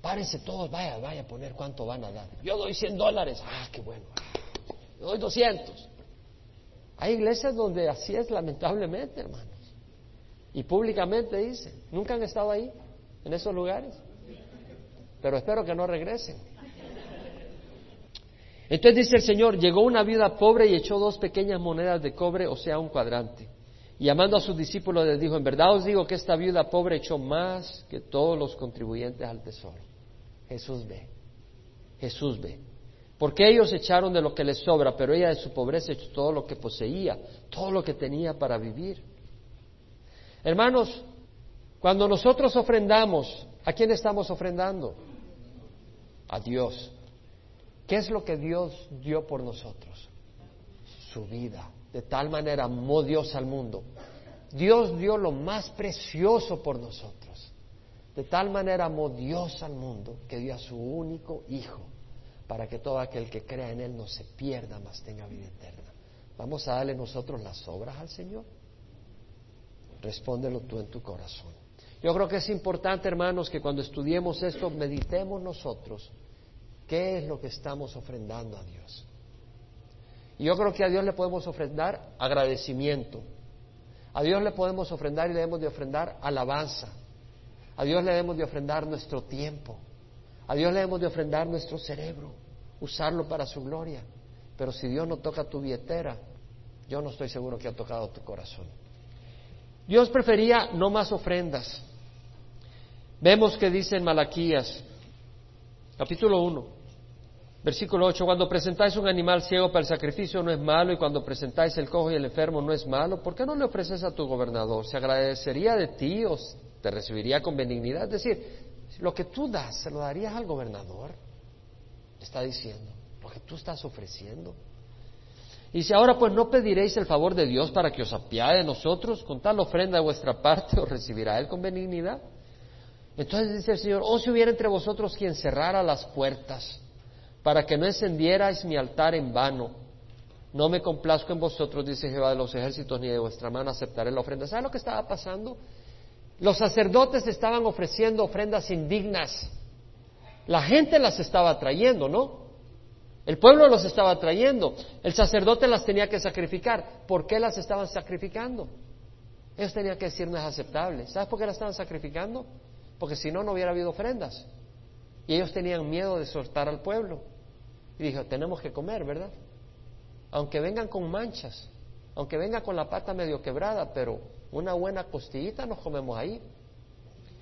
párense todos, vaya, vaya a poner cuánto van a dar. Yo doy 100 dólares, ah, qué bueno. Yo doy 200. Hay iglesias donde así es, lamentablemente, hermanos. Y públicamente dicen, ¿nunca han estado ahí, en esos lugares? Pero espero que no regresen. Entonces dice el Señor, llegó una viuda pobre y echó dos pequeñas monedas de cobre, o sea, un cuadrante. Y llamando a sus discípulos les dijo, en verdad os digo que esta viuda pobre echó más que todos los contribuyentes al tesoro. Jesús ve, Jesús ve. Porque ellos echaron de lo que les sobra, pero ella de su pobreza echó todo lo que poseía, todo lo que tenía para vivir. Hermanos, cuando nosotros ofrendamos, ¿a quién estamos ofrendando? A Dios. ¿Qué es lo que Dios dio por nosotros? Su vida. De tal manera amó Dios al mundo. Dios dio lo más precioso por nosotros. De tal manera amó Dios al mundo que dio a su único Hijo para que todo aquel que crea en Él no se pierda, mas tenga vida eterna. ¿Vamos a darle nosotros las obras al Señor? Respóndelo tú en tu corazón. Yo creo que es importante, hermanos, que cuando estudiemos esto, meditemos nosotros ¿Qué es lo que estamos ofrendando a Dios? Y yo creo que a Dios le podemos ofrendar agradecimiento. A Dios le podemos ofrendar y le debemos de ofrendar alabanza. A Dios le debemos de ofrendar nuestro tiempo. A Dios le debemos de ofrendar nuestro cerebro, usarlo para su gloria. Pero si Dios no toca tu billetera, yo no estoy seguro que ha tocado tu corazón. Dios prefería no más ofrendas. Vemos que dice en Malaquías, capítulo 1, Versículo 8, cuando presentáis un animal ciego para el sacrificio no es malo y cuando presentáis el cojo y el enfermo no es malo, ¿por qué no le ofreces a tu gobernador? ¿Se agradecería de ti te recibiría con benignidad? Es decir, lo que tú das, ¿se lo darías al gobernador? Está diciendo, lo que tú estás ofreciendo. Y si ahora pues no pediréis el favor de Dios para que os apiade de nosotros, con tal ofrenda de vuestra parte [laughs] os recibirá Él con benignidad. Entonces dice el Señor, o oh, si hubiera entre vosotros quien cerrara las puertas para que no encendierais mi altar en vano. No me complazco en vosotros, dice Jehová de los ejércitos, ni de vuestra mano aceptaré la ofrenda. ¿Sabe lo que estaba pasando? Los sacerdotes estaban ofreciendo ofrendas indignas. La gente las estaba trayendo, ¿no? El pueblo los estaba trayendo. El sacerdote las tenía que sacrificar. ¿Por qué las estaban sacrificando? Ellos tenían que decir no es aceptable. ¿Sabes por qué las estaban sacrificando? Porque si no, no hubiera habido ofrendas. Y ellos tenían miedo de soltar al pueblo. Y dijo, tenemos que comer, ¿verdad? Aunque vengan con manchas, aunque vengan con la pata medio quebrada, pero una buena costillita nos comemos ahí.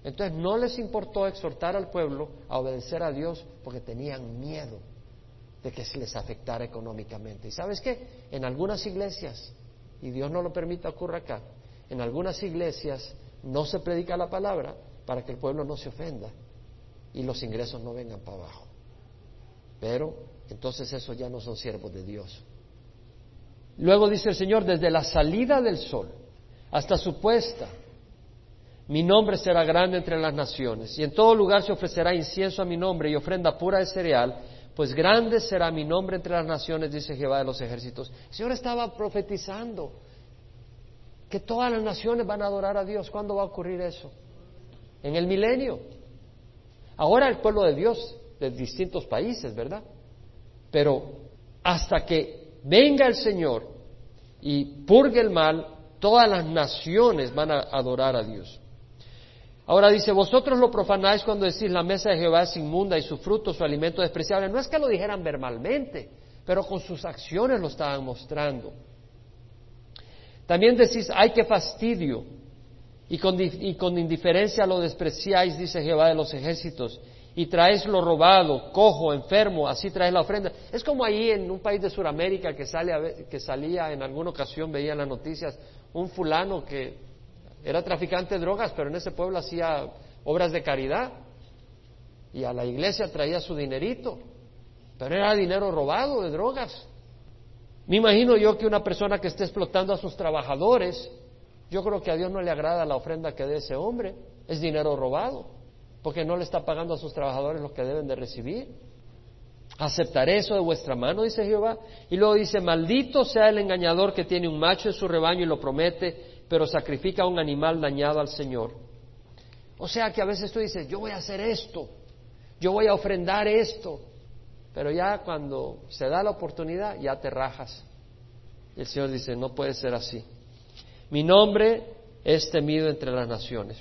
Entonces no les importó exhortar al pueblo a obedecer a Dios porque tenían miedo de que se les afectara económicamente. ¿Y sabes qué? En algunas iglesias, y Dios no lo permita ocurra acá, en algunas iglesias no se predica la palabra para que el pueblo no se ofenda y los ingresos no vengan para abajo. Pero entonces esos ya no son siervos de Dios. Luego dice el Señor, desde la salida del sol hasta su puesta, mi nombre será grande entre las naciones, y en todo lugar se ofrecerá incienso a mi nombre y ofrenda pura de cereal, pues grande será mi nombre entre las naciones, dice Jehová de los ejércitos. El Señor estaba profetizando que todas las naciones van a adorar a Dios. ¿Cuándo va a ocurrir eso? En el milenio. Ahora el pueblo de Dios de distintos países, ¿verdad? Pero hasta que venga el Señor y purgue el mal, todas las naciones van a adorar a Dios. Ahora dice, vosotros lo profanáis cuando decís la mesa de Jehová es inmunda y su fruto, su alimento despreciable. No es que lo dijeran verbalmente, pero con sus acciones lo estaban mostrando. También decís, ay, qué fastidio, y con, indiferencia lo despreciáis, dice Jehová de los ejércitos, y traes lo robado, cojo, enfermo, así traes la ofrenda. Es como ahí en un país de Sudamérica que, sale que salía en alguna ocasión, veía en las noticias, un fulano que era traficante de drogas, pero en ese pueblo hacía obras de caridad y a la iglesia traía su dinerito, pero era dinero robado de drogas. Me imagino yo que una persona que esté explotando a sus trabajadores, yo creo que a Dios no le agrada la ofrenda que dé ese hombre, es dinero robado, porque no le está pagando a sus trabajadores lo que deben de recibir. Aceptaré eso de vuestra mano, dice Jehová. Y luego dice, maldito sea el engañador que tiene un macho en su rebaño y lo promete, pero sacrifica un animal dañado al Señor. O sea que a veces tú dices, yo voy a hacer esto, yo voy a ofrendar esto, pero ya cuando se da la oportunidad, ya te rajas. Y el Señor dice, no puede ser así. Mi nombre es temido entre las naciones.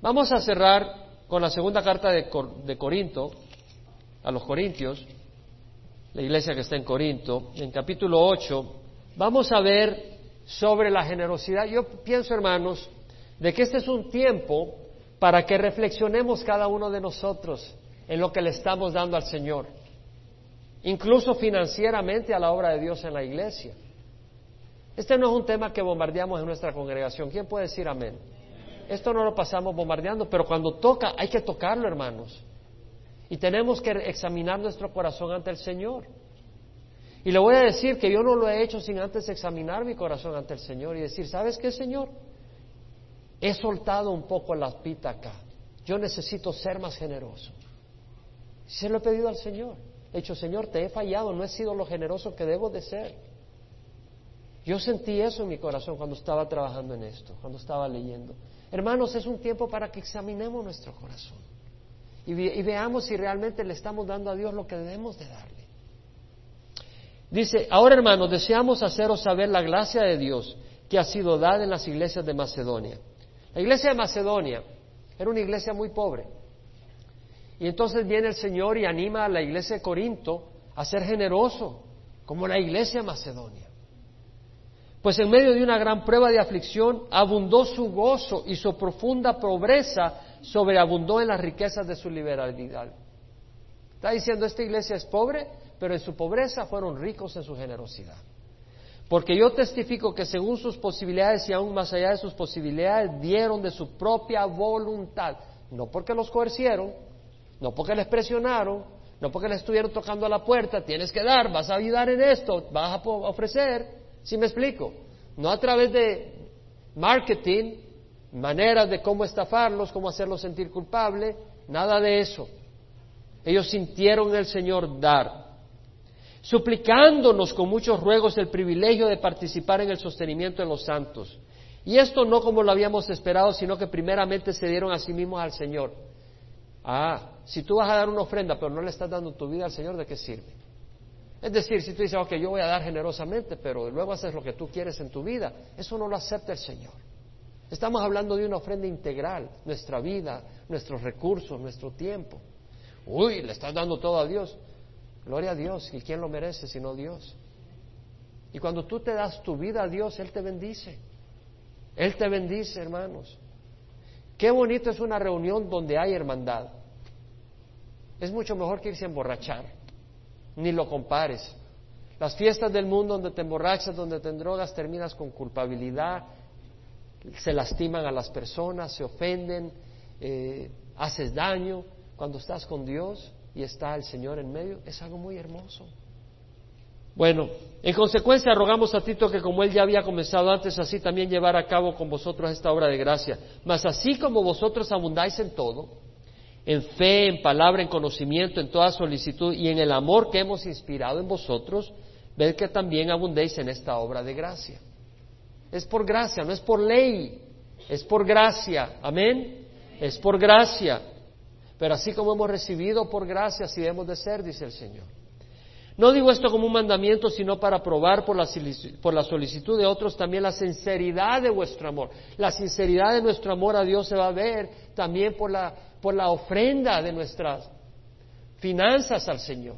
Vamos a cerrar con la segunda carta de, de Corinto, a los Corintios, la iglesia que está en Corinto, en capítulo 8, vamos a ver sobre la generosidad. Yo pienso, hermanos, de que este es un tiempo para que reflexionemos cada uno de nosotros en lo que le estamos dando al Señor incluso financieramente a la obra de Dios en la iglesia. Este no es un tema que bombardeamos en nuestra congregación. ¿Quién puede decir amén? Esto no lo pasamos bombardeando, pero cuando toca hay que tocarlo, hermanos. Y tenemos que examinar nuestro corazón ante el Señor. Y le voy a decir que yo no lo he hecho sin antes examinar mi corazón ante el Señor y decir, ¿sabes qué, Señor? He soltado un poco la pita acá. Yo necesito ser más generoso. Se lo he pedido al Señor. He dicho, Señor, te he fallado, no he sido lo generoso que debo de ser. Yo sentí eso en mi corazón cuando estaba trabajando en esto, cuando estaba leyendo. Hermanos, es un tiempo para que examinemos nuestro corazón y, veamos si realmente le estamos dando a Dios lo que debemos de darle. Dice, ahora hermanos, deseamos haceros saber la gracia de Dios que ha sido dada en las iglesias de Macedonia. La iglesia de Macedonia era una iglesia muy pobre. Y entonces viene el Señor y anima a la iglesia de Corinto a ser generoso, como la iglesia de Macedonia. Pues en medio de una gran prueba de aflicción abundó su gozo y su profunda pobreza sobreabundó en las riquezas de su liberalidad. Está diciendo, esta iglesia es pobre, pero en su pobreza fueron ricos en su generosidad. Porque yo testifico que según sus posibilidades y aún más allá de sus posibilidades, dieron de su propia voluntad, no porque los coercieron, no porque les presionaron, no porque les estuvieron tocando a la puerta, tienes que dar, vas a ayudar en esto, vas a ofrecer. ¿Sí me explico? No a través de marketing, maneras de cómo estafarlos, cómo hacerlos sentir culpables, nada de eso. Ellos sintieron el Señor dar, suplicándonos con muchos ruegos el privilegio de participar en el sostenimiento de los santos. Y esto no como lo habíamos esperado, sino que primeramente se dieron a sí mismos al Señor. Ah, si tú vas a dar una ofrenda pero no le estás dando tu vida al Señor, ¿de qué sirve? Es decir, si tú dices, ok, yo voy a dar generosamente, pero luego haces lo que tú quieres en tu vida, eso no lo acepta el Señor. Estamos hablando de una ofrenda integral, nuestra vida, nuestros recursos, nuestro tiempo. Uy, le estás dando todo a Dios. Gloria a Dios. ¿Y quién lo merece sino Dios? Y cuando tú te das tu vida a Dios, Él te bendice. Él te bendice, hermanos. Qué bonito es una reunión donde hay hermandad. Es mucho mejor que irse a emborrachar. Ni lo compares. Las fiestas del mundo donde te emborrachas, donde te drogas, terminas con culpabilidad, se lastiman a las personas, se ofenden, eh, haces daño. Cuando estás con Dios y está el Señor en medio, es algo muy hermoso. Bueno, en consecuencia rogamos a Tito que como él ya había comenzado antes, así también llevar a cabo con vosotros esta obra de gracia. Mas así como vosotros abundáis en todo, en fe, en palabra, en conocimiento, en toda solicitud y en el amor que hemos inspirado en vosotros, ved que también abundéis en esta obra de gracia. Es por gracia, no es por ley, es por gracia. Amén. Es por gracia. Pero así como hemos recibido por gracia, así debemos de ser, dice el Señor. No digo esto como un mandamiento, sino para probar por la, solicitud de otros también la sinceridad de vuestro amor. La sinceridad de nuestro amor a Dios se va a ver también por la, por la ofrenda de nuestras finanzas al Señor.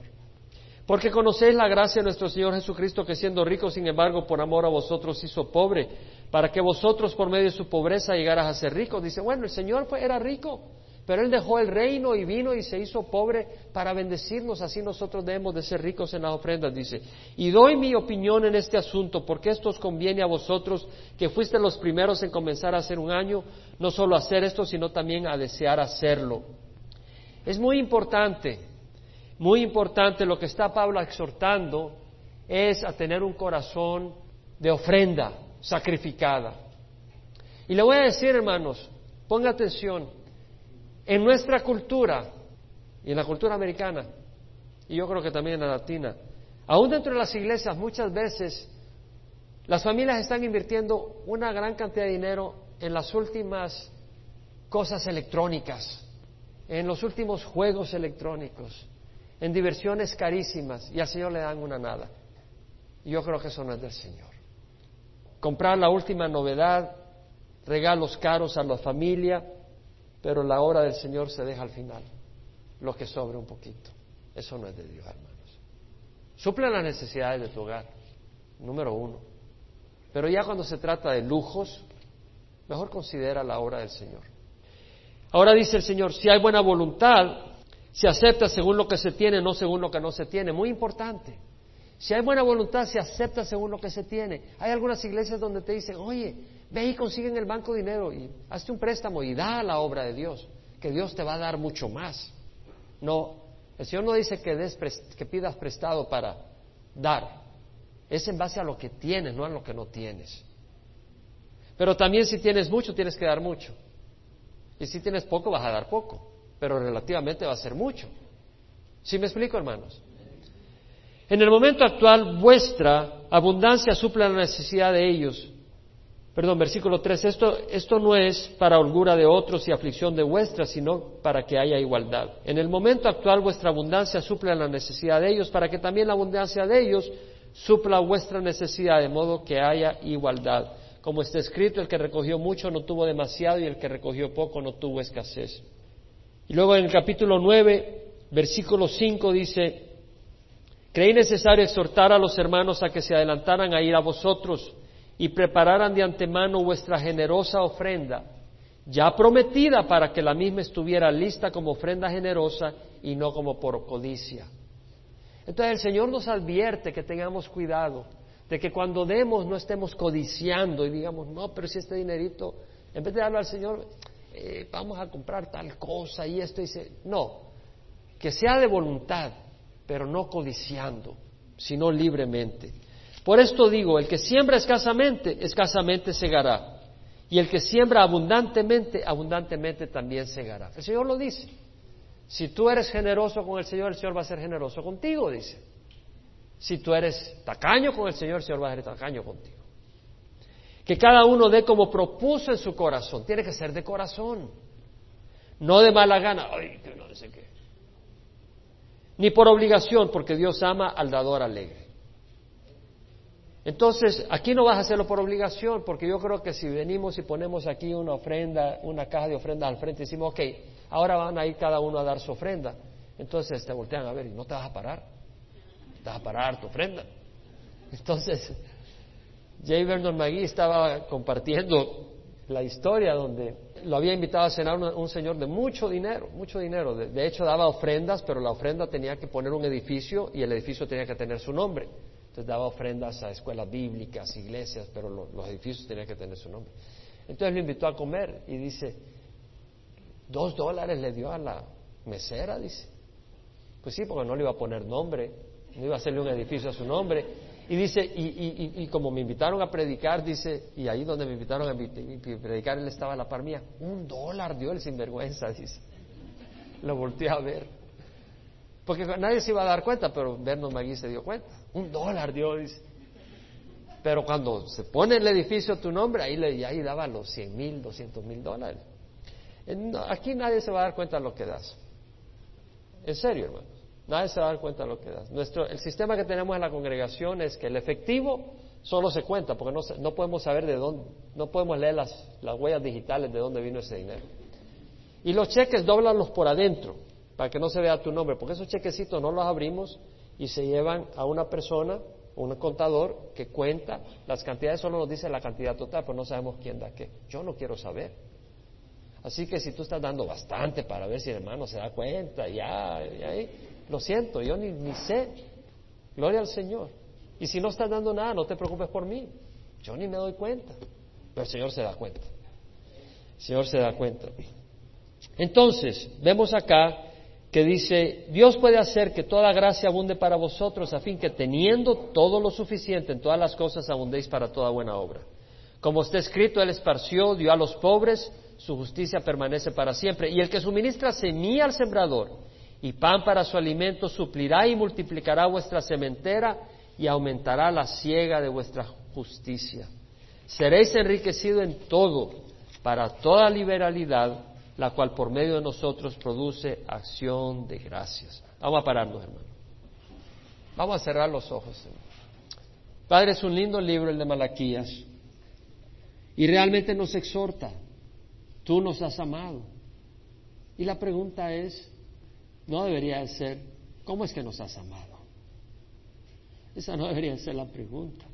Porque conocéis la gracia de nuestro Señor Jesucristo, que siendo rico, sin embargo, por amor a vosotros hizo pobre, para que vosotros por medio de su pobreza llegaras a ser ricos. Dice, bueno, el Señor era rico, pero Él dejó el reino y vino y se hizo pobre para bendecirnos. Así nosotros debemos de ser ricos en las ofrendas, dice. Y doy mi opinión en este asunto, porque esto os conviene a vosotros, que fuiste los primeros en comenzar a hacer un año, no solo a hacer esto, sino también a desear hacerlo. Es muy importante muy importante lo que está Pablo exhortando es a tener un corazón de ofrenda sacrificada. Y le voy a decir, hermanos, ponga atención, en nuestra cultura y en la cultura americana, y yo creo que también en la latina, aún dentro de las iglesias muchas veces las familias están invirtiendo una gran cantidad de dinero en las últimas cosas electrónicas, en los últimos juegos electrónicos en diversiones carísimas y al Señor le dan una nada. Yo creo que eso no es del Señor. Comprar la última novedad, regalos caros a la familia, pero la obra del Señor se deja al final, lo que sobra un poquito. Eso no es de Dios, hermanos. Suple las necesidades de tu hogar, número uno. Pero ya cuando se trata de lujos, mejor considera la obra del Señor. Ahora dice el Señor, si hay buena voluntad, se acepta según lo que se tiene, no según lo que no se tiene. Muy importante. Si hay buena voluntad, se acepta según lo que se tiene. Hay algunas iglesias donde te dicen, oye, ve y consigue en el banco dinero y hazte un préstamo y da a la obra de Dios, que Dios te va a dar mucho más. No, el Señor no dice que, que pidas prestado para dar. Es en base a lo que tienes, no a lo que no tienes. Pero también si tienes mucho, tienes que dar mucho. Y si tienes poco, vas a dar poco pero relativamente va a ser mucho. ¿Sí me explico, hermanos? En el momento actual, vuestra abundancia suple la necesidad de ellos. Perdón, versículo 3. Esto, esto no es para holgura de otros y aflicción de vuestra, sino para que haya igualdad. En el momento actual, vuestra abundancia suple la necesidad de ellos, para que también la abundancia de ellos supla vuestra necesidad, de modo que haya igualdad. Como está escrito, el que recogió mucho no tuvo demasiado y el que recogió poco no tuvo escasez. Y luego en el capítulo 9, versículo 5 dice, creí necesario exhortar a los hermanos a que se adelantaran a ir a vosotros y prepararan de antemano vuestra generosa ofrenda, ya prometida para que la misma estuviera lista como ofrenda generosa y no como por codicia. Entonces el Señor nos advierte que tengamos cuidado, de que cuando demos no estemos codiciando y digamos, no, pero si este dinerito, en vez de darlo al Señor, eh, vamos a comprar tal cosa y esto dice, no, que sea de voluntad, pero no codiciando, sino libremente. Por esto digo, el que siembra escasamente, escasamente segará. Y el que siembra abundantemente, abundantemente también segará. El Señor lo dice. Si tú eres generoso con el Señor, el Señor va a ser generoso contigo, dice. Si tú eres tacaño con el Señor, el Señor va a ser tacaño contigo. Que cada uno dé como propuso en su corazón. Tiene que ser de corazón. No de mala gana. Ay, que no sé qué. Ni por obligación, porque Dios ama al dador alegre. Entonces, aquí no vas a hacerlo por obligación, porque yo creo que si venimos y ponemos aquí una ofrenda, una caja de ofrendas al frente decimos, ok, ahora van a ir cada uno a dar su ofrenda, entonces te voltean a ver y no te vas a parar, te vas a parar tu ofrenda. Entonces, J. Vernon McGee estaba compartiendo la historia donde lo había invitado a cenar un, señor de mucho dinero, mucho dinero. De, hecho, daba ofrendas, pero la ofrenda tenía que poner un edificio y el edificio tenía que tener su nombre. Entonces daba ofrendas a escuelas bíblicas, iglesias, pero los edificios tenían que tener su nombre. Entonces lo invitó a comer y dice, dos dólares le dio a la mesera, dice. Pues sí, porque no le iba a poner nombre, no iba a hacerle un edificio a su nombre. Y dice, y, como me invitaron a predicar, dice, y ahí donde me invitaron a predicar, él estaba a la par mía. Un dólar dio el sinvergüenza, dice. Lo volteé a ver. Porque nadie se iba a dar cuenta, pero Vernon Magui se dio cuenta. Un dólar dio, dice. Pero cuando se pone el edificio tu nombre, ahí, le, ahí daba los cien mil, doscientos mil dólares. Aquí nadie se va a dar cuenta de lo que das. En serio, hermano. Nadie se va a dar cuenta de lo que das. Nuestro, el sistema que tenemos en la congregación es que el efectivo solo se cuenta, porque no, no podemos saber de dónde, no podemos leer las, las huellas digitales de dónde vino ese dinero. Y los cheques doblanlos por adentro, para que no se vea tu nombre, porque esos chequecitos no los abrimos y se llevan a una persona, un contador, que cuenta las cantidades, solo nos dice la cantidad total, pero no sabemos quién da qué. Yo no quiero saber. Así que si tú estás dando bastante para ver si el hermano se da cuenta, ya, ya, lo siento, yo ni, ni sé. Gloria al Señor. Y si no estás dando nada, no te preocupes por mí. Yo ni me doy cuenta. Pero el Señor se da cuenta. El Señor se da cuenta. Entonces, vemos acá que dice, Dios puede hacer que toda gracia abunde para vosotros, a fin que teniendo todo lo suficiente en todas las cosas abundéis para toda buena obra. Como está escrito, Él esparció, dio a los pobres, su justicia permanece para siempre. Y el que suministra semilla al sembrador y pan para su alimento, suplirá y multiplicará vuestra sementera y aumentará la siega de vuestra justicia. Seréis enriquecidos en todo, para toda liberalidad, la cual por medio de nosotros produce acción de gracias. Vamos a pararnos, hermano. Vamos a cerrar los ojos. Padre, es un lindo libro el de Malaquías. Y realmente nos exhorta. Tú nos has amado. Y la pregunta es, no debería ser, ¿cómo es que nos has amado? Esa no debería ser la pregunta.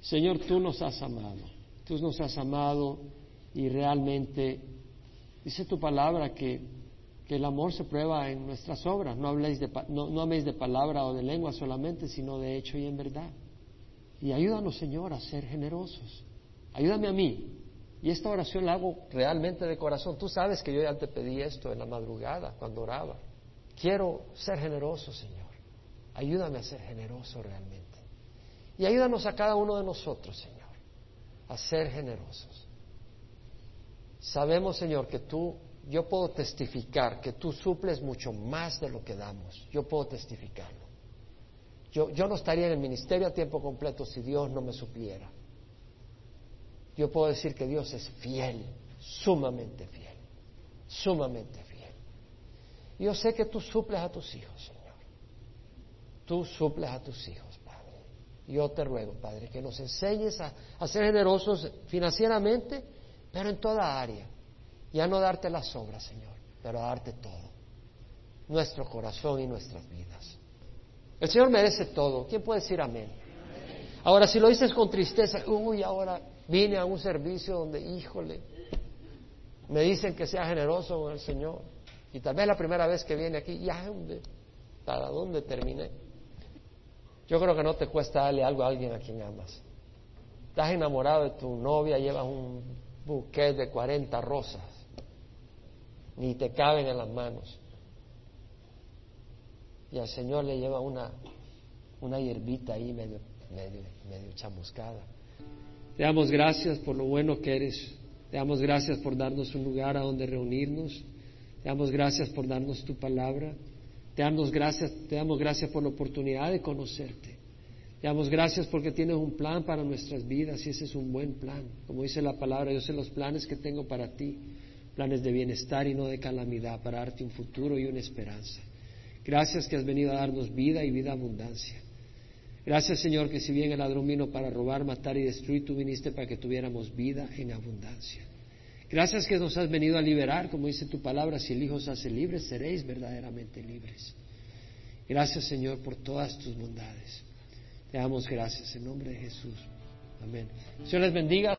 Señor, tú nos has amado, tú nos has amado y realmente dice tu palabra que, el amor se prueba en nuestras obras. No, habléis de, no, améis de palabra o de lengua solamente, sino de hecho y en verdad. Y ayúdanos, Señor, a ser generosos. Ayúdame a mí. Y esta oración la hago realmente de corazón. Tú sabes que yo ya te pedí esto en la madrugada, cuando oraba. Quiero ser generoso, Señor. Ayúdame a ser generoso realmente. Y ayúdanos a cada uno de nosotros, Señor, a ser generosos. Sabemos, Señor, que tú, yo puedo testificar que tú suples mucho más de lo que damos. Yo puedo testificarlo. Yo, no estaría en el ministerio a tiempo completo si Dios no me supliera. Yo puedo decir que Dios es fiel, sumamente fiel, sumamente fiel. yo sé que tú suples a tus hijos, Señor. Tú suples a tus hijos. Yo te ruego, Padre, que nos enseñes a, ser generosos financieramente, pero en toda área. Y a no darte las obras, Señor, pero a darte todo. Nuestro corazón y nuestras vidas. El Señor merece todo. ¿Quién puede decir amén? Ahora, si lo dices con tristeza, uy, ahora vine a un servicio donde, híjole, me dicen que sea generoso con el Señor. Y tal vez la primera vez que viene aquí, ya, ¿para dónde terminé? Yo creo que no te cuesta darle algo a alguien a quien amas. Estás enamorado de tu novia, llevas un buquete de 40 rosas, ni te caben en las manos. Y al Señor le lleva una, una hierbita ahí medio, medio, medio chamuscada. Te damos gracias por lo bueno que eres. Te damos gracias por darnos un lugar a donde reunirnos. Te damos gracias por darnos tu palabra. Te damos gracias, te damos gracias por la oportunidad de conocerte. Damos gracias porque tienes un plan para nuestras vidas y ese es un buen plan. Como dice la palabra, yo sé los planes que tengo para ti, planes de bienestar y no de calamidad, para darte un futuro y una esperanza. Gracias que has venido a darnos vida y vida abundancia. Gracias Señor que si bien el ladrón vino para robar, matar y destruir, tú viniste para que tuviéramos vida en abundancia. Gracias que nos has venido a liberar, como dice tu palabra, si el Hijo os hace libres, seréis verdaderamente libres. Gracias, Señor, por todas tus bondades. Te damos gracias en nombre de Jesús. Amén. Señor les bendiga.